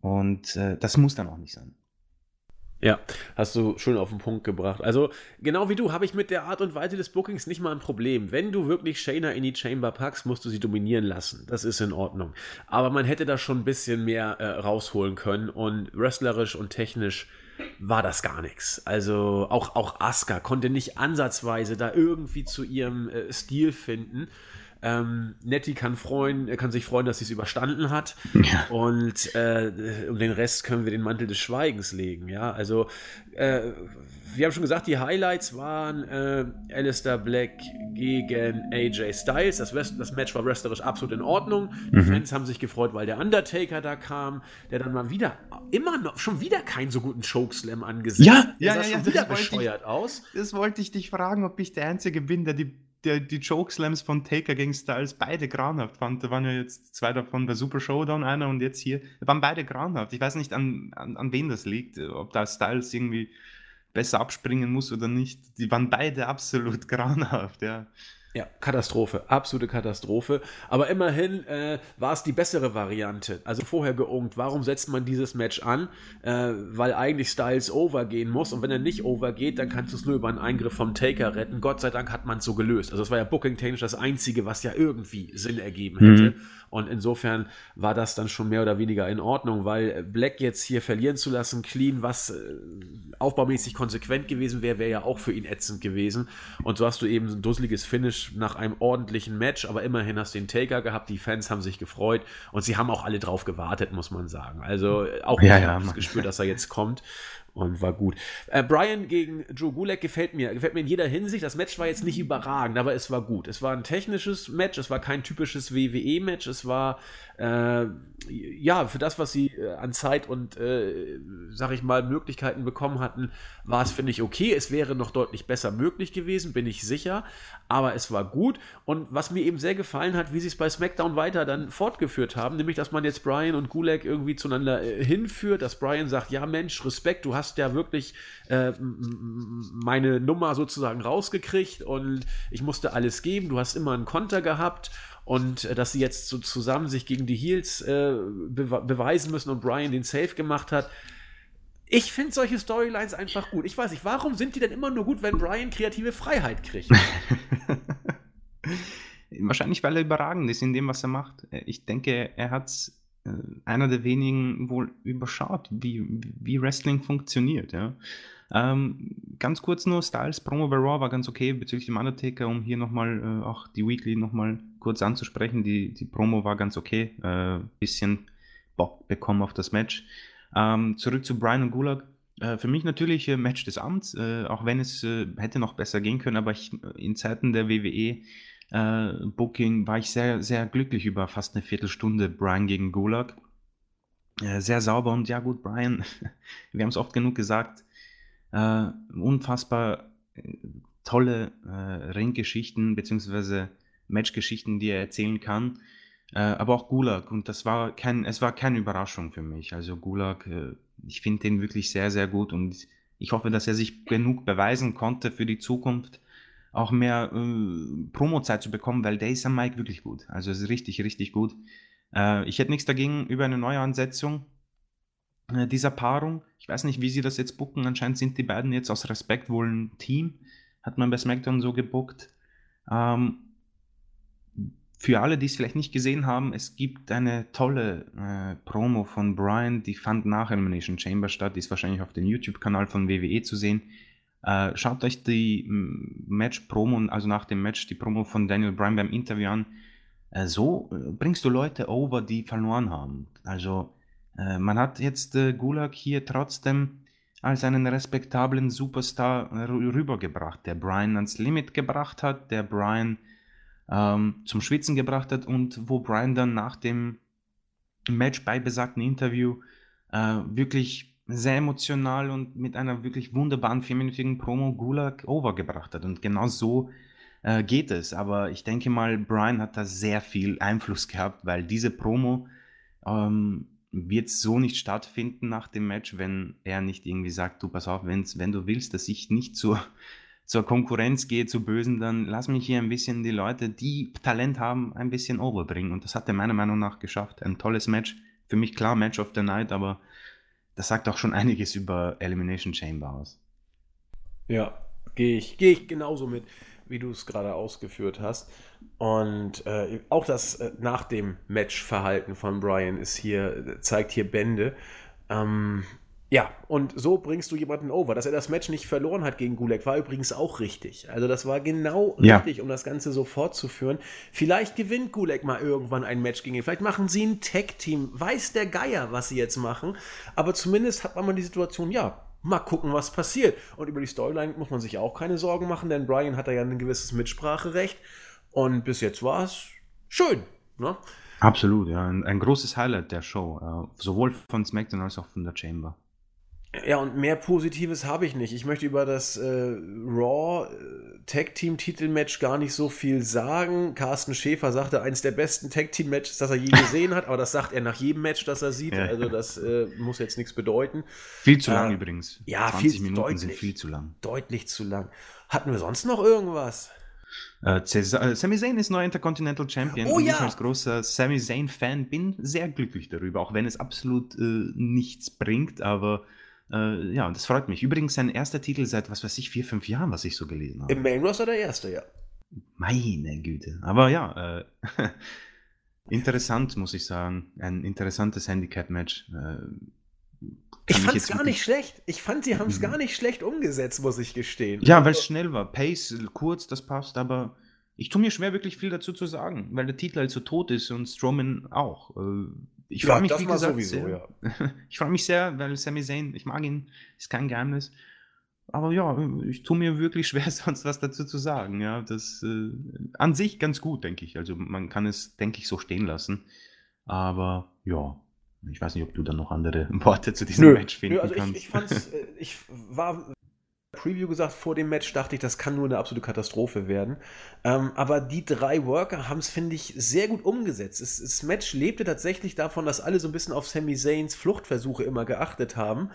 Und äh, das muss dann auch nicht sein. Ja, hast du schön auf den Punkt gebracht. Also, genau wie du, habe ich mit der Art und Weise des Bookings nicht mal ein Problem. Wenn du wirklich Shayna in die Chamber packst, musst du sie dominieren lassen. Das ist in Ordnung. Aber man hätte da schon ein bisschen mehr äh, rausholen können und wrestlerisch und technisch war das gar nichts. Also auch, auch Asuka konnte nicht ansatzweise da irgendwie zu ihrem äh, Stil finden. Ähm, Nettie kann freuen, kann sich freuen, dass sie es überstanden hat. Ja. Und äh, um den Rest können wir den Mantel des Schweigens legen. Ja, also äh, wir haben schon gesagt, die Highlights waren äh, Alistair Black gegen AJ Styles. Das, das Match war wrestlerisch absolut in Ordnung. Die mhm. Fans haben sich gefreut, weil der Undertaker da kam, der dann mal wieder, immer noch, schon wieder keinen so guten Chokeslam angesehen ja, hat. Der ja, sah ja, schon wieder bescheuert ich, aus. Das wollte ich dich fragen, ob ich der Einzige bin, der die der, die Jokeslams von Taker gegen Styles beide grauenhaft fand. Da waren ja jetzt zwei davon bei Super Showdown, einer und jetzt hier. Da waren beide grauenhaft. Ich weiß nicht, an, an, an wen das liegt. Ob da Styles irgendwie besser abspringen muss oder nicht. Die waren beide absolut grauenhaft, ja. Ja, Katastrophe, absolute Katastrophe. Aber immerhin äh, war es die bessere Variante. Also vorher geungt, warum setzt man dieses Match an? Äh, weil eigentlich Styles overgehen muss und wenn er nicht overgeht, dann kannst du es nur über einen Eingriff vom Taker retten. Gott sei Dank hat man es so gelöst. Also es war ja booking-technisch das Einzige, was ja irgendwie Sinn ergeben hätte. Mhm. Und insofern war das dann schon mehr oder weniger in Ordnung, weil Black jetzt hier verlieren zu lassen, clean, was äh, aufbaumäßig konsequent gewesen wäre, wäre ja auch für ihn ätzend gewesen. Und so hast du eben ein dusseliges Finish nach einem ordentlichen Match, aber immerhin hast du den Taker gehabt, die Fans haben sich gefreut und sie haben auch alle drauf gewartet, muss man sagen. Also auch ja, ich ja, das Gespür, dass er jetzt kommt und war gut. Äh, Brian gegen Drew Gulak gefällt mir, gefällt mir in jeder Hinsicht. Das Match war jetzt nicht überragend, aber es war gut. Es war ein technisches Match, es war kein typisches WWE-Match, es war äh, ja, für das, was sie äh, an Zeit und, äh, sag ich mal, Möglichkeiten bekommen hatten, war es, finde ich, okay. Es wäre noch deutlich besser möglich gewesen, bin ich sicher. Aber es war gut. Und was mir eben sehr gefallen hat, wie sie es bei SmackDown weiter dann fortgeführt haben, nämlich, dass man jetzt Brian und Gulag irgendwie zueinander äh, hinführt, dass Brian sagt, ja Mensch, Respekt, du hast ja wirklich äh, meine Nummer sozusagen rausgekriegt und ich musste alles geben, du hast immer einen Konter gehabt und äh, dass sie jetzt so zusammen sich gegen die Heels äh, be beweisen müssen und Brian den Safe gemacht hat. Ich finde solche Storylines einfach gut. Ich weiß nicht, warum sind die denn immer nur gut, wenn Brian kreative Freiheit kriegt? Wahrscheinlich, weil er überragend ist in dem, was er macht. Ich denke, er hat es äh, einer der wenigen wohl überschaut, wie, wie Wrestling funktioniert. Ja. Ähm, ganz kurz nur, Styles Promo bei Raw war ganz okay bezüglich dem Undertaker, um hier nochmal äh, auch die Weekly nochmal kurz anzusprechen. Die, die Promo war ganz okay, äh, bisschen Bock bekommen auf das Match. Ähm, zurück zu Brian und Gulag. Äh, für mich natürlich äh, Match des Abends, äh, auch wenn es äh, hätte noch besser gehen können, aber ich, in Zeiten der WWE äh, Booking war ich sehr, sehr glücklich über fast eine Viertelstunde Brian gegen Gulag. Sehr sauber und ja gut, Brian, wir haben es oft genug gesagt, äh, unfassbar äh, tolle äh, Ringgeschichten, beziehungsweise Matchgeschichten, die er erzählen kann. Äh, aber auch Gulag. Und das war kein, es war keine Überraschung für mich. Also Gulag, äh, ich finde den wirklich sehr, sehr gut und ich hoffe, dass er sich genug beweisen konnte für die Zukunft, auch mehr äh, Promo-Zeit zu bekommen, weil der ist am Mike wirklich gut. Also es ist richtig, richtig gut. Äh, ich hätte nichts dagegen über eine neue Ansetzung dieser Paarung. Ich weiß nicht, wie sie das jetzt bucken. Anscheinend sind die beiden jetzt aus Respekt wohl ein Team. Hat man bei SmackDown so gebuckt. Ähm, für alle, die es vielleicht nicht gesehen haben, es gibt eine tolle äh, Promo von Brian, die fand nach Elimination Chamber statt, die ist wahrscheinlich auf dem YouTube-Kanal von WWE zu sehen. Äh, schaut euch die Match-Promo, also nach dem Match, die Promo von Daniel Bryan beim Interview an. Äh, so äh, bringst du Leute over, die verloren haben. Also äh, man hat jetzt äh, Gulag hier trotzdem als einen respektablen Superstar rübergebracht, der Brian ans Limit gebracht hat, der Brian ähm, zum Schwitzen gebracht hat und wo Brian dann nach dem Match bei besagten Interview äh, wirklich sehr emotional und mit einer wirklich wunderbaren vierminütigen Promo Gulag overgebracht hat. Und genau so äh, geht es. Aber ich denke mal, Brian hat da sehr viel Einfluss gehabt, weil diese Promo ähm, wird so nicht stattfinden nach dem Match, wenn er nicht irgendwie sagt, du pass auf, wenn du willst, dass ich nicht zur zur Konkurrenz gehe, zu Bösen, dann lass mich hier ein bisschen die Leute, die Talent haben, ein bisschen overbringen. Und das hat er meiner Meinung nach geschafft. Ein tolles Match. Für mich klar Match of the Night, aber das sagt auch schon einiges über Elimination Chamber aus. Ja, gehe ich, geh ich genauso mit, wie du es gerade ausgeführt hast. Und äh, auch das äh, nach dem Matchverhalten von Brian ist hier, zeigt hier Bände. Ähm, ja, und so bringst du jemanden over. Dass er das Match nicht verloren hat gegen Gulag, war übrigens auch richtig. Also das war genau ja. richtig, um das Ganze so fortzuführen. Vielleicht gewinnt Gulag mal irgendwann ein Match gegen ihn. Vielleicht machen sie ein Tag-Team. Weiß der Geier, was sie jetzt machen. Aber zumindest hat man mal die Situation, ja, mal gucken, was passiert. Und über die Storyline muss man sich auch keine Sorgen machen, denn Brian hat da ja ein gewisses Mitspracherecht. Und bis jetzt war es schön. Ne? Absolut, ja. Ein, ein, großes Highlight der Show. Uh, sowohl von SmackDown als auch von der Chamber. Ja, und mehr Positives habe ich nicht. Ich möchte über das äh, Raw äh, Tag Team Titelmatch gar nicht so viel sagen. Carsten Schäfer sagte, eines der besten Tag Team Matches, das er je gesehen hat, aber das sagt er nach jedem Match, das er sieht. Ja. Also das äh, muss jetzt nichts bedeuten. Viel zu lang äh, übrigens. Ja, 20 viel, Minuten deutlich, sind viel zu lang. Deutlich zu lang. Hatten wir sonst noch irgendwas? Uh, Sami Zayn ist neuer Intercontinental Champion oh, und ja. ich als großer Sami Zayn-Fan bin sehr glücklich darüber, auch wenn es absolut äh, nichts bringt, aber äh, ja, das freut mich. Übrigens sein erster Titel seit, was weiß ich, vier, fünf Jahren, was ich so gelesen habe. Im Main Roster der erste, ja. Meine Güte. Aber ja, äh, interessant, muss ich sagen. Ein interessantes Handicap-Match. Äh, ich fand es gar nicht schlecht. Ich fand, sie haben es mhm. gar nicht schlecht umgesetzt, muss ich gestehen. Ja, weil es also schnell war. Pace, kurz, das passt, aber ich tue mir schwer, wirklich viel dazu zu sagen, weil der Titel halt so tot ist und Strowman auch. Ich freue ja, mich, wie gesagt, sowieso, sehr. Ja. Ich freue mich sehr, weil Sami Zayn, ich mag ihn, ist kein Geheimnis. Aber ja, ich tue mir wirklich schwer, sonst was dazu zu sagen. Ja, das äh, an sich ganz gut, denke ich. Also man kann es, denke ich, so stehen lassen. Aber ja, ich weiß nicht, ob du dann noch andere Worte zu diesem nö, Match finden nö, also kannst. Ich, ich, fand's, äh, ich war Preview gesagt, vor dem Match dachte ich, das kann nur eine absolute Katastrophe werden. Ähm, aber die drei Worker haben es, finde ich, sehr gut umgesetzt. Es, das Match lebte tatsächlich davon, dass alle so ein bisschen auf Sami Zayns Fluchtversuche immer geachtet haben.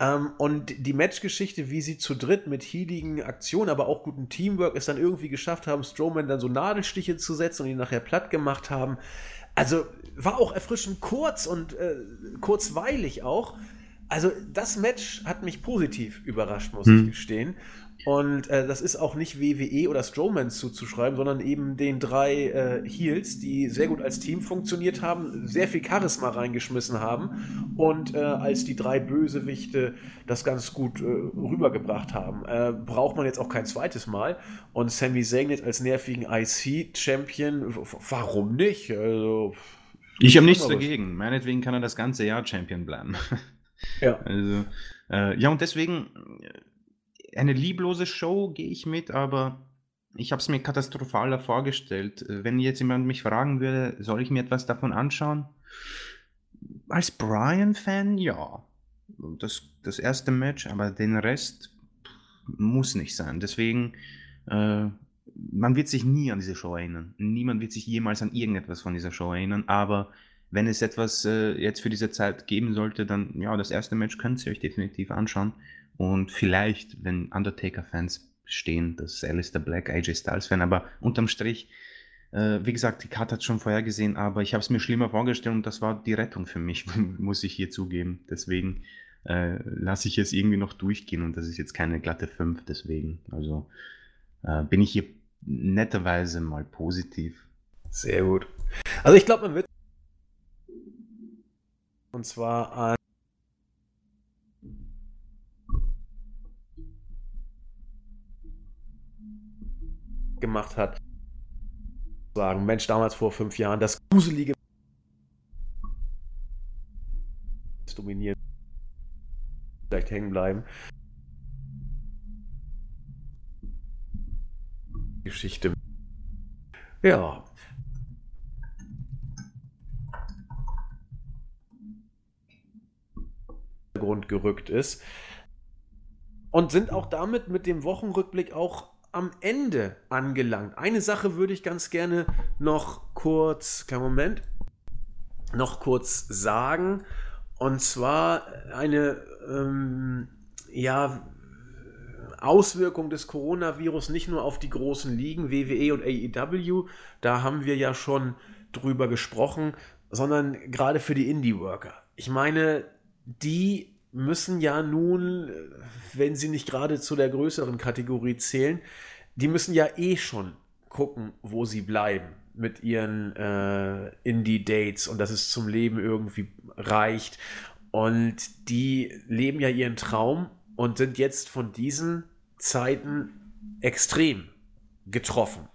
Ähm, und die Matchgeschichte, wie sie zu dritt mit healigen Aktionen, aber auch gutem Teamwork es dann irgendwie geschafft haben, Strowman dann so Nadelstiche zu setzen und ihn nachher platt gemacht haben. Also war auch erfrischend kurz und äh, kurzweilig auch. Also das Match hat mich positiv überrascht, muss hm. ich gestehen. Und äh, das ist auch nicht WWE oder Strowman zuzuschreiben, sondern eben den drei äh, Heels, die sehr gut als Team funktioniert haben, sehr viel Charisma reingeschmissen haben und äh, als die drei Bösewichte das ganz gut äh, rübergebracht haben. Äh, braucht man jetzt auch kein zweites Mal. Und Sami Zayn jetzt als nervigen IC-Champion, warum nicht? Also, ich habe nichts dagegen. Meinetwegen kann er das ganze Jahr Champion bleiben. Ja. Also, äh, ja, und deswegen äh, eine lieblose Show gehe ich mit, aber ich habe es mir katastrophaler vorgestellt. Äh, wenn jetzt jemand mich fragen würde, soll ich mir etwas davon anschauen? Als Brian-Fan, ja. Das, das erste Match, aber den Rest muss nicht sein. Deswegen äh, man wird sich nie an diese Show erinnern. Niemand wird sich jemals an irgendetwas von dieser Show erinnern, aber wenn es etwas äh, jetzt für diese Zeit geben sollte, dann ja, das erste Match könnt ihr euch definitiv anschauen. Und vielleicht, wenn Undertaker-Fans stehen, das Alistair Black, AJ Styles-Fan, aber unterm Strich, äh, wie gesagt, die Karte hat schon vorher gesehen, aber ich habe es mir schlimmer vorgestellt und das war die Rettung für mich, muss ich hier zugeben. Deswegen äh, lasse ich es irgendwie noch durchgehen und das ist jetzt keine glatte 5, deswegen. Also äh, bin ich hier netterweise mal positiv. Sehr gut. Also ich glaube, man wird und zwar an gemacht hat. Sagen, Mensch, damals vor fünf Jahren, das gruselige dominieren, vielleicht hängen bleiben. Geschichte. Ja. Grund gerückt ist. Und sind auch damit mit dem Wochenrückblick auch am Ende angelangt. Eine Sache würde ich ganz gerne noch kurz, kleinen Moment, noch kurz sagen. Und zwar eine, ähm, ja, Auswirkung des Coronavirus nicht nur auf die großen Ligen, WWE und AEW, da haben wir ja schon drüber gesprochen, sondern gerade für die Indie-Worker. Ich meine, die müssen ja nun, wenn sie nicht gerade zu der größeren Kategorie zählen, die müssen ja eh schon gucken, wo sie bleiben mit ihren äh, Indie-Dates und dass es zum Leben irgendwie reicht. Und die leben ja ihren Traum und sind jetzt von diesen Zeiten extrem getroffen.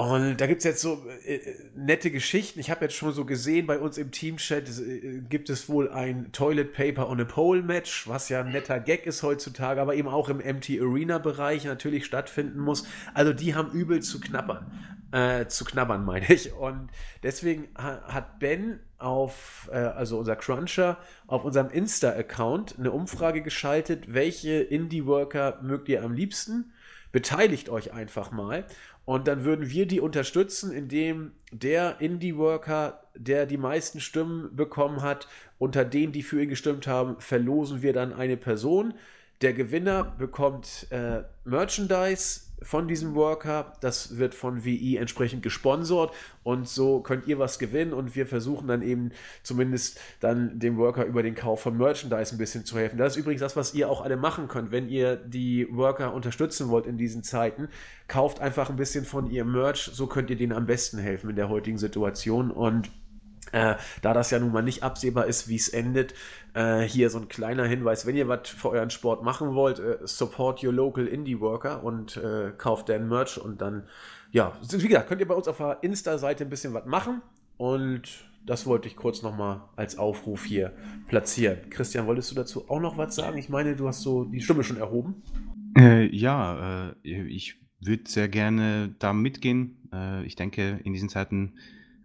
Und da gibt es jetzt so äh, äh, nette Geschichten. Ich habe jetzt schon so gesehen, bei uns im Teamchat äh, gibt es wohl ein Toilet Paper on a Pole Match, was ja ein netter Gag ist heutzutage, aber eben auch im MT Arena Bereich natürlich stattfinden muss. Also die haben übel zu knabbern. Äh, zu knabbern, meine ich. Und deswegen hat Ben auf, äh, also unser Cruncher, auf unserem Insta-Account eine Umfrage geschaltet, welche Indie-Worker mögt ihr am liebsten? Beteiligt euch einfach mal. Und dann würden wir die unterstützen, indem der Indie-Worker, der die meisten Stimmen bekommen hat, unter denen, die für ihn gestimmt haben, verlosen wir dann eine Person. Der Gewinner bekommt äh, Merchandise von diesem Worker. Das wird von WI entsprechend gesponsert und so könnt ihr was gewinnen und wir versuchen dann eben zumindest dann dem Worker über den Kauf von Merchandise ein bisschen zu helfen. Das ist übrigens das, was ihr auch alle machen könnt, wenn ihr die Worker unterstützen wollt in diesen Zeiten. Kauft einfach ein bisschen von ihrem Merch, so könnt ihr denen am besten helfen in der heutigen Situation und äh, da das ja nun mal nicht absehbar ist, wie es endet, äh, hier so ein kleiner Hinweis, wenn ihr was für euren Sport machen wollt, äh, support your local Indie Worker und äh, kauft den Merch und dann, ja, wie gesagt, könnt ihr bei uns auf der Insta-Seite ein bisschen was machen und das wollte ich kurz nochmal als Aufruf hier platzieren. Christian, wolltest du dazu auch noch was sagen? Ich meine, du hast so die Stimme schon erhoben. Äh, ja, äh, ich würde sehr gerne da mitgehen. ich denke, in diesen Zeiten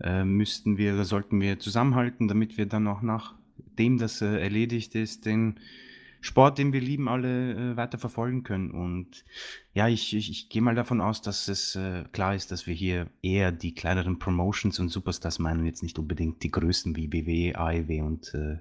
äh, müssten wir oder sollten wir zusammenhalten, damit wir dann auch nachdem das äh, erledigt ist, den Sport, den wir lieben, alle äh, weiter verfolgen können. Und ja, ich, ich, ich gehe mal davon aus, dass es äh, klar ist, dass wir hier eher die kleineren Promotions und Superstars meinen, jetzt nicht unbedingt die größten wie BW, AEW und äh,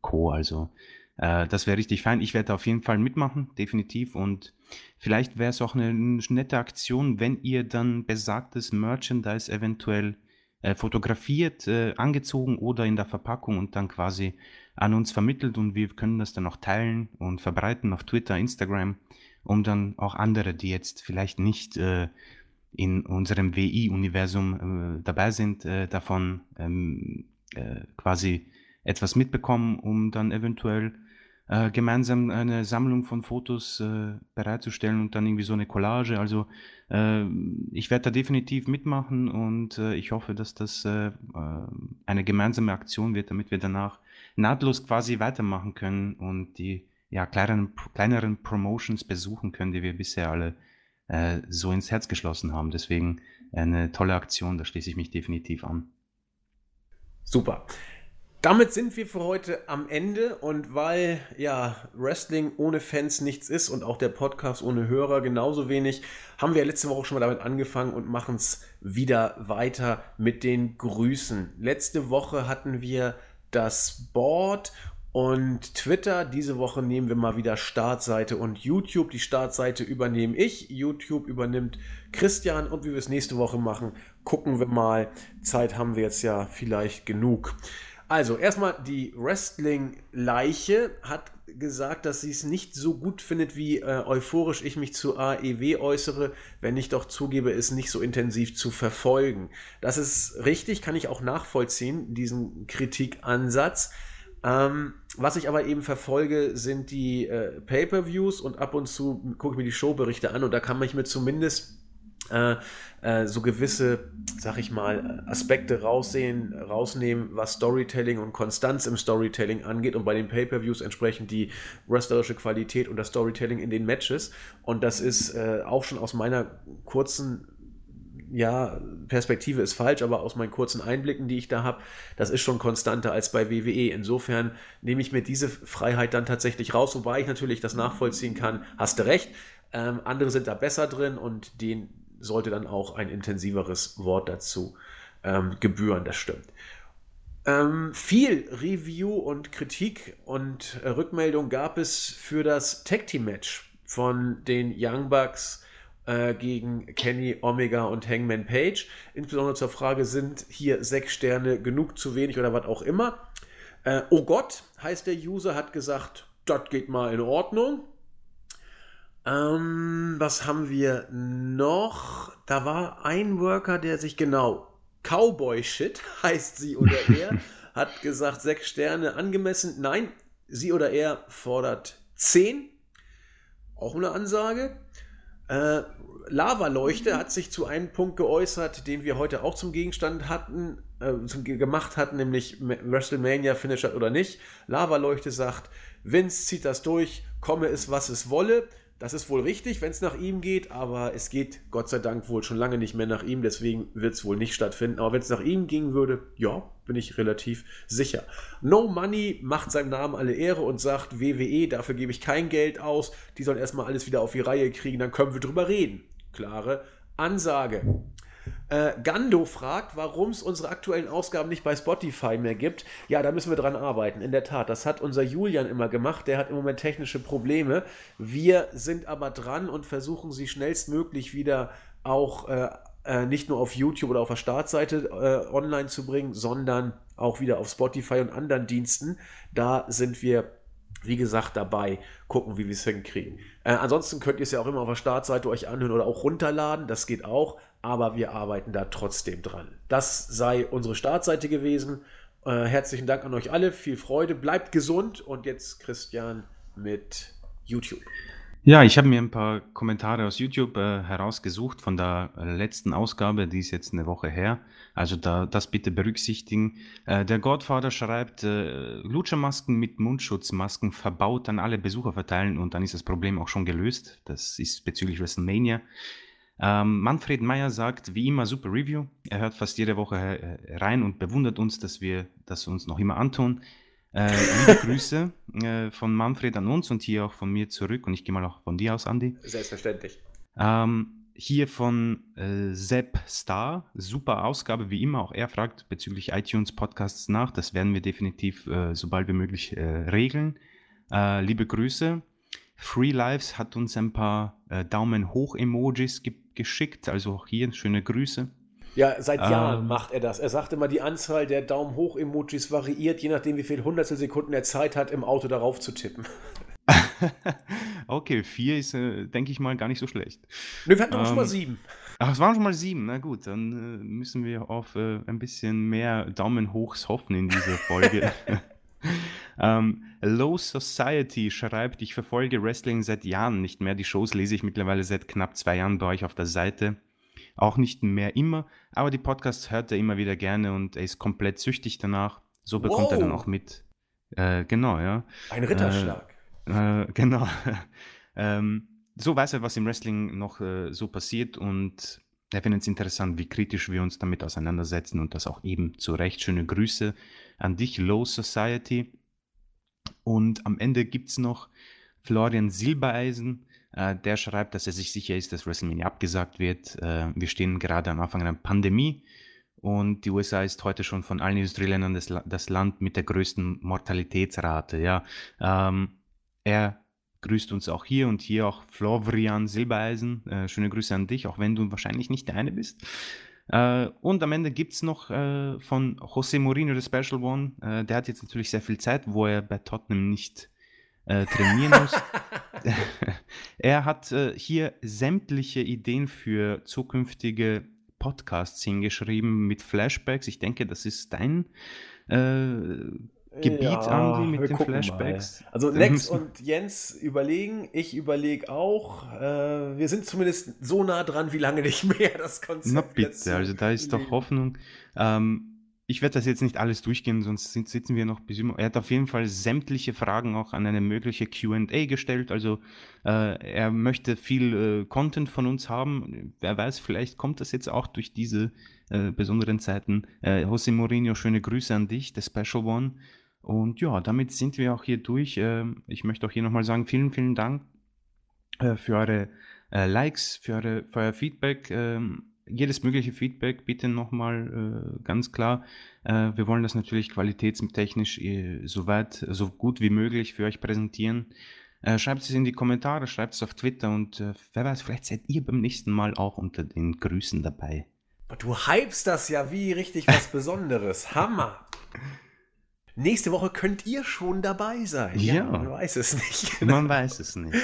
Co. Also äh, das wäre richtig fein. Ich werde auf jeden Fall mitmachen, definitiv. Und vielleicht wäre es auch eine, eine nette Aktion, wenn ihr dann besagtes Merchandise eventuell äh, fotografiert, äh, angezogen oder in der Verpackung und dann quasi an uns vermittelt und wir können das dann auch teilen und verbreiten auf Twitter, Instagram, um dann auch andere, die jetzt vielleicht nicht äh, in unserem WI-Universum äh, dabei sind, äh, davon ähm, äh, quasi etwas mitbekommen, um dann eventuell äh, gemeinsam eine Sammlung von Fotos äh, bereitzustellen und dann irgendwie so eine Collage. Also äh, ich werde da definitiv mitmachen und äh, ich hoffe, dass das äh, eine gemeinsame Aktion wird, damit wir danach nahtlos quasi weitermachen können und die ja, kleineren, kleineren Promotions besuchen können, die wir bisher alle so ins Herz geschlossen haben. Deswegen eine tolle Aktion, da schließe ich mich definitiv an. Super. Damit sind wir für heute am Ende und weil ja Wrestling ohne Fans nichts ist und auch der Podcast ohne Hörer genauso wenig, haben wir letzte Woche schon mal damit angefangen und machen es wieder weiter mit den Grüßen. Letzte Woche hatten wir das Board und Twitter. Diese Woche nehmen wir mal wieder Startseite und YouTube. Die Startseite übernehme ich, YouTube übernimmt Christian und wie wir es nächste Woche machen, gucken wir mal. Zeit haben wir jetzt ja vielleicht genug. Also, erstmal die Wrestling-Leiche hat gesagt, dass sie es nicht so gut findet, wie äh, euphorisch ich mich zu AEW äußere, wenn ich doch zugebe, es nicht so intensiv zu verfolgen. Das ist richtig, kann ich auch nachvollziehen, diesen Kritikansatz. Ähm, was ich aber eben verfolge, sind die äh, Pay-per-Views und ab und zu gucke ich mir die Showberichte an und da kann man mir zumindest äh, äh, so gewisse, sag ich mal, Aspekte raussehen, rausnehmen, was Storytelling und Konstanz im Storytelling angeht und bei den Pay-per-Views entsprechend die wrestlerische Qualität und das Storytelling in den Matches. Und das ist äh, auch schon aus meiner kurzen ja, Perspektive ist falsch, aber aus meinen kurzen Einblicken, die ich da habe, das ist schon konstanter als bei WWE. Insofern nehme ich mir diese Freiheit dann tatsächlich raus, wobei ich natürlich das nachvollziehen kann. Hast du recht. Ähm, andere sind da besser drin und den sollte dann auch ein intensiveres Wort dazu ähm, gebühren, das stimmt. Ähm, viel Review und Kritik und äh, Rückmeldung gab es für das Tag Team Match von den Young Bucks äh, gegen Kenny Omega und Hangman Page. Insbesondere zur Frage, sind hier sechs Sterne genug, zu wenig oder was auch immer. Äh, oh Gott, heißt der User, hat gesagt, das geht mal in Ordnung. Ähm, was haben wir noch? Da war ein Worker, der sich genau Cowboy Shit heißt sie oder er, hat gesagt sechs Sterne angemessen. Nein, sie oder er fordert zehn. Auch eine Ansage. Äh, Lava-Leuchte hat sich zu einem Punkt geäußert, den wir heute auch zum Gegenstand hatten, äh, zum, gemacht hatten, nämlich WrestleMania Finisher oder nicht. Lava-Leuchte sagt, Vince zieht das durch, komme es, was es wolle. Das ist wohl richtig, wenn es nach ihm geht, aber es geht Gott sei Dank wohl schon lange nicht mehr nach ihm, deswegen wird es wohl nicht stattfinden. Aber wenn es nach ihm gehen würde, ja, bin ich relativ sicher. No Money macht seinem Namen alle Ehre und sagt, WWE, dafür gebe ich kein Geld aus, die sollen erstmal alles wieder auf die Reihe kriegen, dann können wir drüber reden. Klare Ansage. Äh, Gando fragt, warum es unsere aktuellen Ausgaben nicht bei Spotify mehr gibt. Ja, da müssen wir dran arbeiten. In der Tat, das hat unser Julian immer gemacht. Der hat im Moment technische Probleme. Wir sind aber dran und versuchen sie schnellstmöglich wieder auch äh, äh, nicht nur auf YouTube oder auf der Startseite äh, online zu bringen, sondern auch wieder auf Spotify und anderen Diensten. Da sind wir wie gesagt, dabei, gucken, wie wir es hinkriegen. Äh, ansonsten könnt ihr es ja auch immer auf der Startseite euch anhören oder auch runterladen, das geht auch aber wir arbeiten da trotzdem dran. Das sei unsere Startseite gewesen. Äh, herzlichen Dank an euch alle, viel Freude, bleibt gesund und jetzt Christian mit YouTube. Ja, ich habe mir ein paar Kommentare aus YouTube äh, herausgesucht von der letzten Ausgabe, die ist jetzt eine Woche her. Also da, das bitte berücksichtigen. Äh, der Godfather schreibt, äh, Lutschermasken mit Mundschutzmasken verbaut an alle Besucher verteilen und dann ist das Problem auch schon gelöst. Das ist bezüglich WrestleMania. Ähm, Manfred Meyer sagt, wie immer, super Review. Er hört fast jede Woche äh, rein und bewundert uns, dass wir das uns noch immer antun. Äh, liebe Grüße äh, von Manfred an uns und hier auch von mir zurück. Und ich gehe mal auch von dir aus, Andi. Selbstverständlich. Ähm, hier von äh, Sepp Star, super Ausgabe wie immer. Auch er fragt bezüglich iTunes Podcasts nach. Das werden wir definitiv äh, so bald wie möglich äh, regeln. Äh, liebe Grüße. Free Lives hat uns ein paar äh, Daumen hoch Emojis ge geschickt, also auch hier schöne Grüße. Ja, seit Jahren ähm, macht er das. Er sagt immer, die Anzahl der Daumen hoch Emojis variiert, je nachdem, wie viel hundertstel Sekunden er Zeit hat, im Auto darauf zu tippen. okay, vier ist, äh, denke ich mal, gar nicht so schlecht. Nö, wir hatten ähm, schon mal ähm, sieben. Ach, es waren schon mal sieben. Na gut, dann äh, müssen wir auf äh, ein bisschen mehr Daumen hochs hoffen in dieser Folge. ähm, Low Society schreibt, ich verfolge Wrestling seit Jahren nicht mehr. Die Shows lese ich mittlerweile seit knapp zwei Jahren bei euch auf der Seite. Auch nicht mehr immer, aber die Podcasts hört er immer wieder gerne und er ist komplett süchtig danach. So bekommt wow. er dann auch mit. Äh, genau, ja. Ein Ritterschlag. Äh, genau. ähm, so weiß er, was im Wrestling noch äh, so passiert und er findet es interessant, wie kritisch wir uns damit auseinandersetzen und das auch eben zu Recht. Schöne Grüße an dich, Low Society. Und am Ende gibt es noch Florian Silbereisen, äh, der schreibt, dass er sich sicher ist, dass WrestleMania abgesagt wird. Äh, wir stehen gerade am Anfang einer Pandemie und die USA ist heute schon von allen Industrieländern das, das Land mit der größten Mortalitätsrate. Ja. Ähm, er grüßt uns auch hier und hier auch Florian Silbereisen. Äh, schöne Grüße an dich, auch wenn du wahrscheinlich nicht der eine bist. Äh, und am Ende gibt es noch äh, von José Mourinho, der Special One. Äh, der hat jetzt natürlich sehr viel Zeit, wo er bei Tottenham nicht äh, trainieren muss. er hat äh, hier sämtliche Ideen für zukünftige Podcasts hingeschrieben mit Flashbacks. Ich denke, das ist dein Gebiet, ja, Andi, mit den Flashbacks. Mal. Also Lex und Jens überlegen, ich überlege auch. Äh, wir sind zumindest so nah dran, wie lange nicht mehr das Konzept. Na bitte, also da ist doch Hoffnung. Ähm, ich werde das jetzt nicht alles durchgehen, sonst sitzen wir noch bis immer. Er hat auf jeden Fall sämtliche Fragen auch an eine mögliche QA gestellt. Also äh, er möchte viel äh, Content von uns haben. Wer weiß, vielleicht kommt das jetzt auch durch diese äh, besonderen Zeiten. Äh, José Mourinho, schöne Grüße an dich, der Special One. Und ja, damit sind wir auch hier durch. Ähm, ich möchte auch hier nochmal sagen, vielen, vielen Dank äh, für eure äh, Likes, für, eure, für euer Feedback. Ähm, jedes mögliche Feedback bitte nochmal äh, ganz klar. Wir wollen das natürlich qualitätstechnisch so weit, so gut wie möglich für euch präsentieren. Schreibt es in die Kommentare, schreibt es auf Twitter und wer weiß, vielleicht seid ihr beim nächsten Mal auch unter den Grüßen dabei. Du hypst das ja wie richtig was Besonderes. Hammer! Nächste Woche könnt ihr schon dabei sein. Ja, ja. man weiß es nicht. Man weiß es nicht. Ja.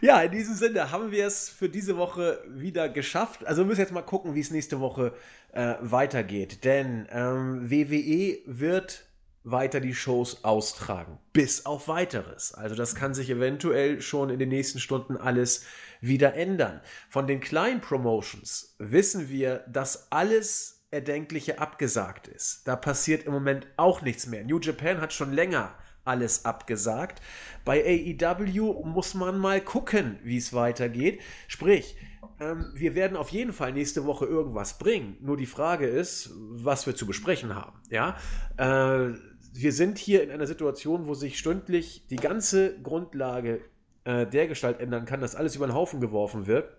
ja, in diesem Sinne haben wir es für diese Woche wieder geschafft. Also wir müssen jetzt mal gucken, wie es nächste Woche äh, weitergeht. Denn ähm, WWE wird weiter die Shows austragen. Bis auf weiteres. Also das kann sich eventuell schon in den nächsten Stunden alles wieder ändern. Von den kleinen Promotions wissen wir, dass alles Erdenkliche abgesagt ist. Da passiert im Moment auch nichts mehr. New Japan hat schon länger alles abgesagt. Bei AEW muss man mal gucken, wie es weitergeht. Sprich, ähm, wir werden auf jeden Fall nächste Woche irgendwas bringen. Nur die Frage ist, was wir zu besprechen haben. Ja, äh, wir sind hier in einer Situation, wo sich stündlich die ganze Grundlage äh, der Gestalt ändern kann, dass alles über den Haufen geworfen wird.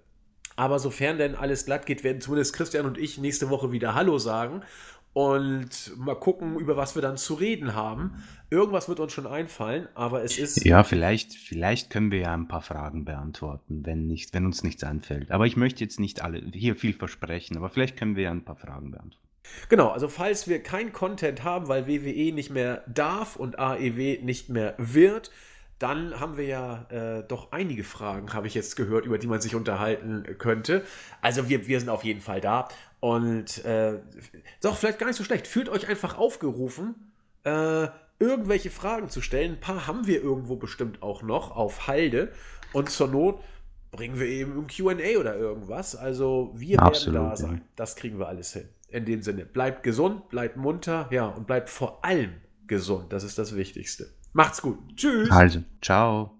Aber sofern denn alles glatt geht, werden zumindest Christian und ich nächste Woche wieder Hallo sagen und mal gucken, über was wir dann zu reden haben. Irgendwas wird uns schon einfallen, aber es ist. Ja, vielleicht, vielleicht können wir ja ein paar Fragen beantworten, wenn, nicht, wenn uns nichts einfällt. Aber ich möchte jetzt nicht alle hier viel versprechen, aber vielleicht können wir ja ein paar Fragen beantworten. Genau, also falls wir kein Content haben, weil WWE nicht mehr darf und AEW nicht mehr wird, dann haben wir ja äh, doch einige Fragen, habe ich jetzt gehört, über die man sich unterhalten könnte. Also wir, wir sind auf jeden Fall da. Und äh, doch, vielleicht gar nicht so schlecht. Fühlt euch einfach aufgerufen, äh, irgendwelche Fragen zu stellen. Ein paar haben wir irgendwo bestimmt auch noch auf Halde. Und zur Not bringen wir eben ein QA oder irgendwas. Also wir Absolut, werden da sein. Das kriegen wir alles hin. In dem Sinne, bleibt gesund, bleibt munter, ja, und bleibt vor allem gesund. Das ist das Wichtigste. Macht's gut. Tschüss. Also, ciao.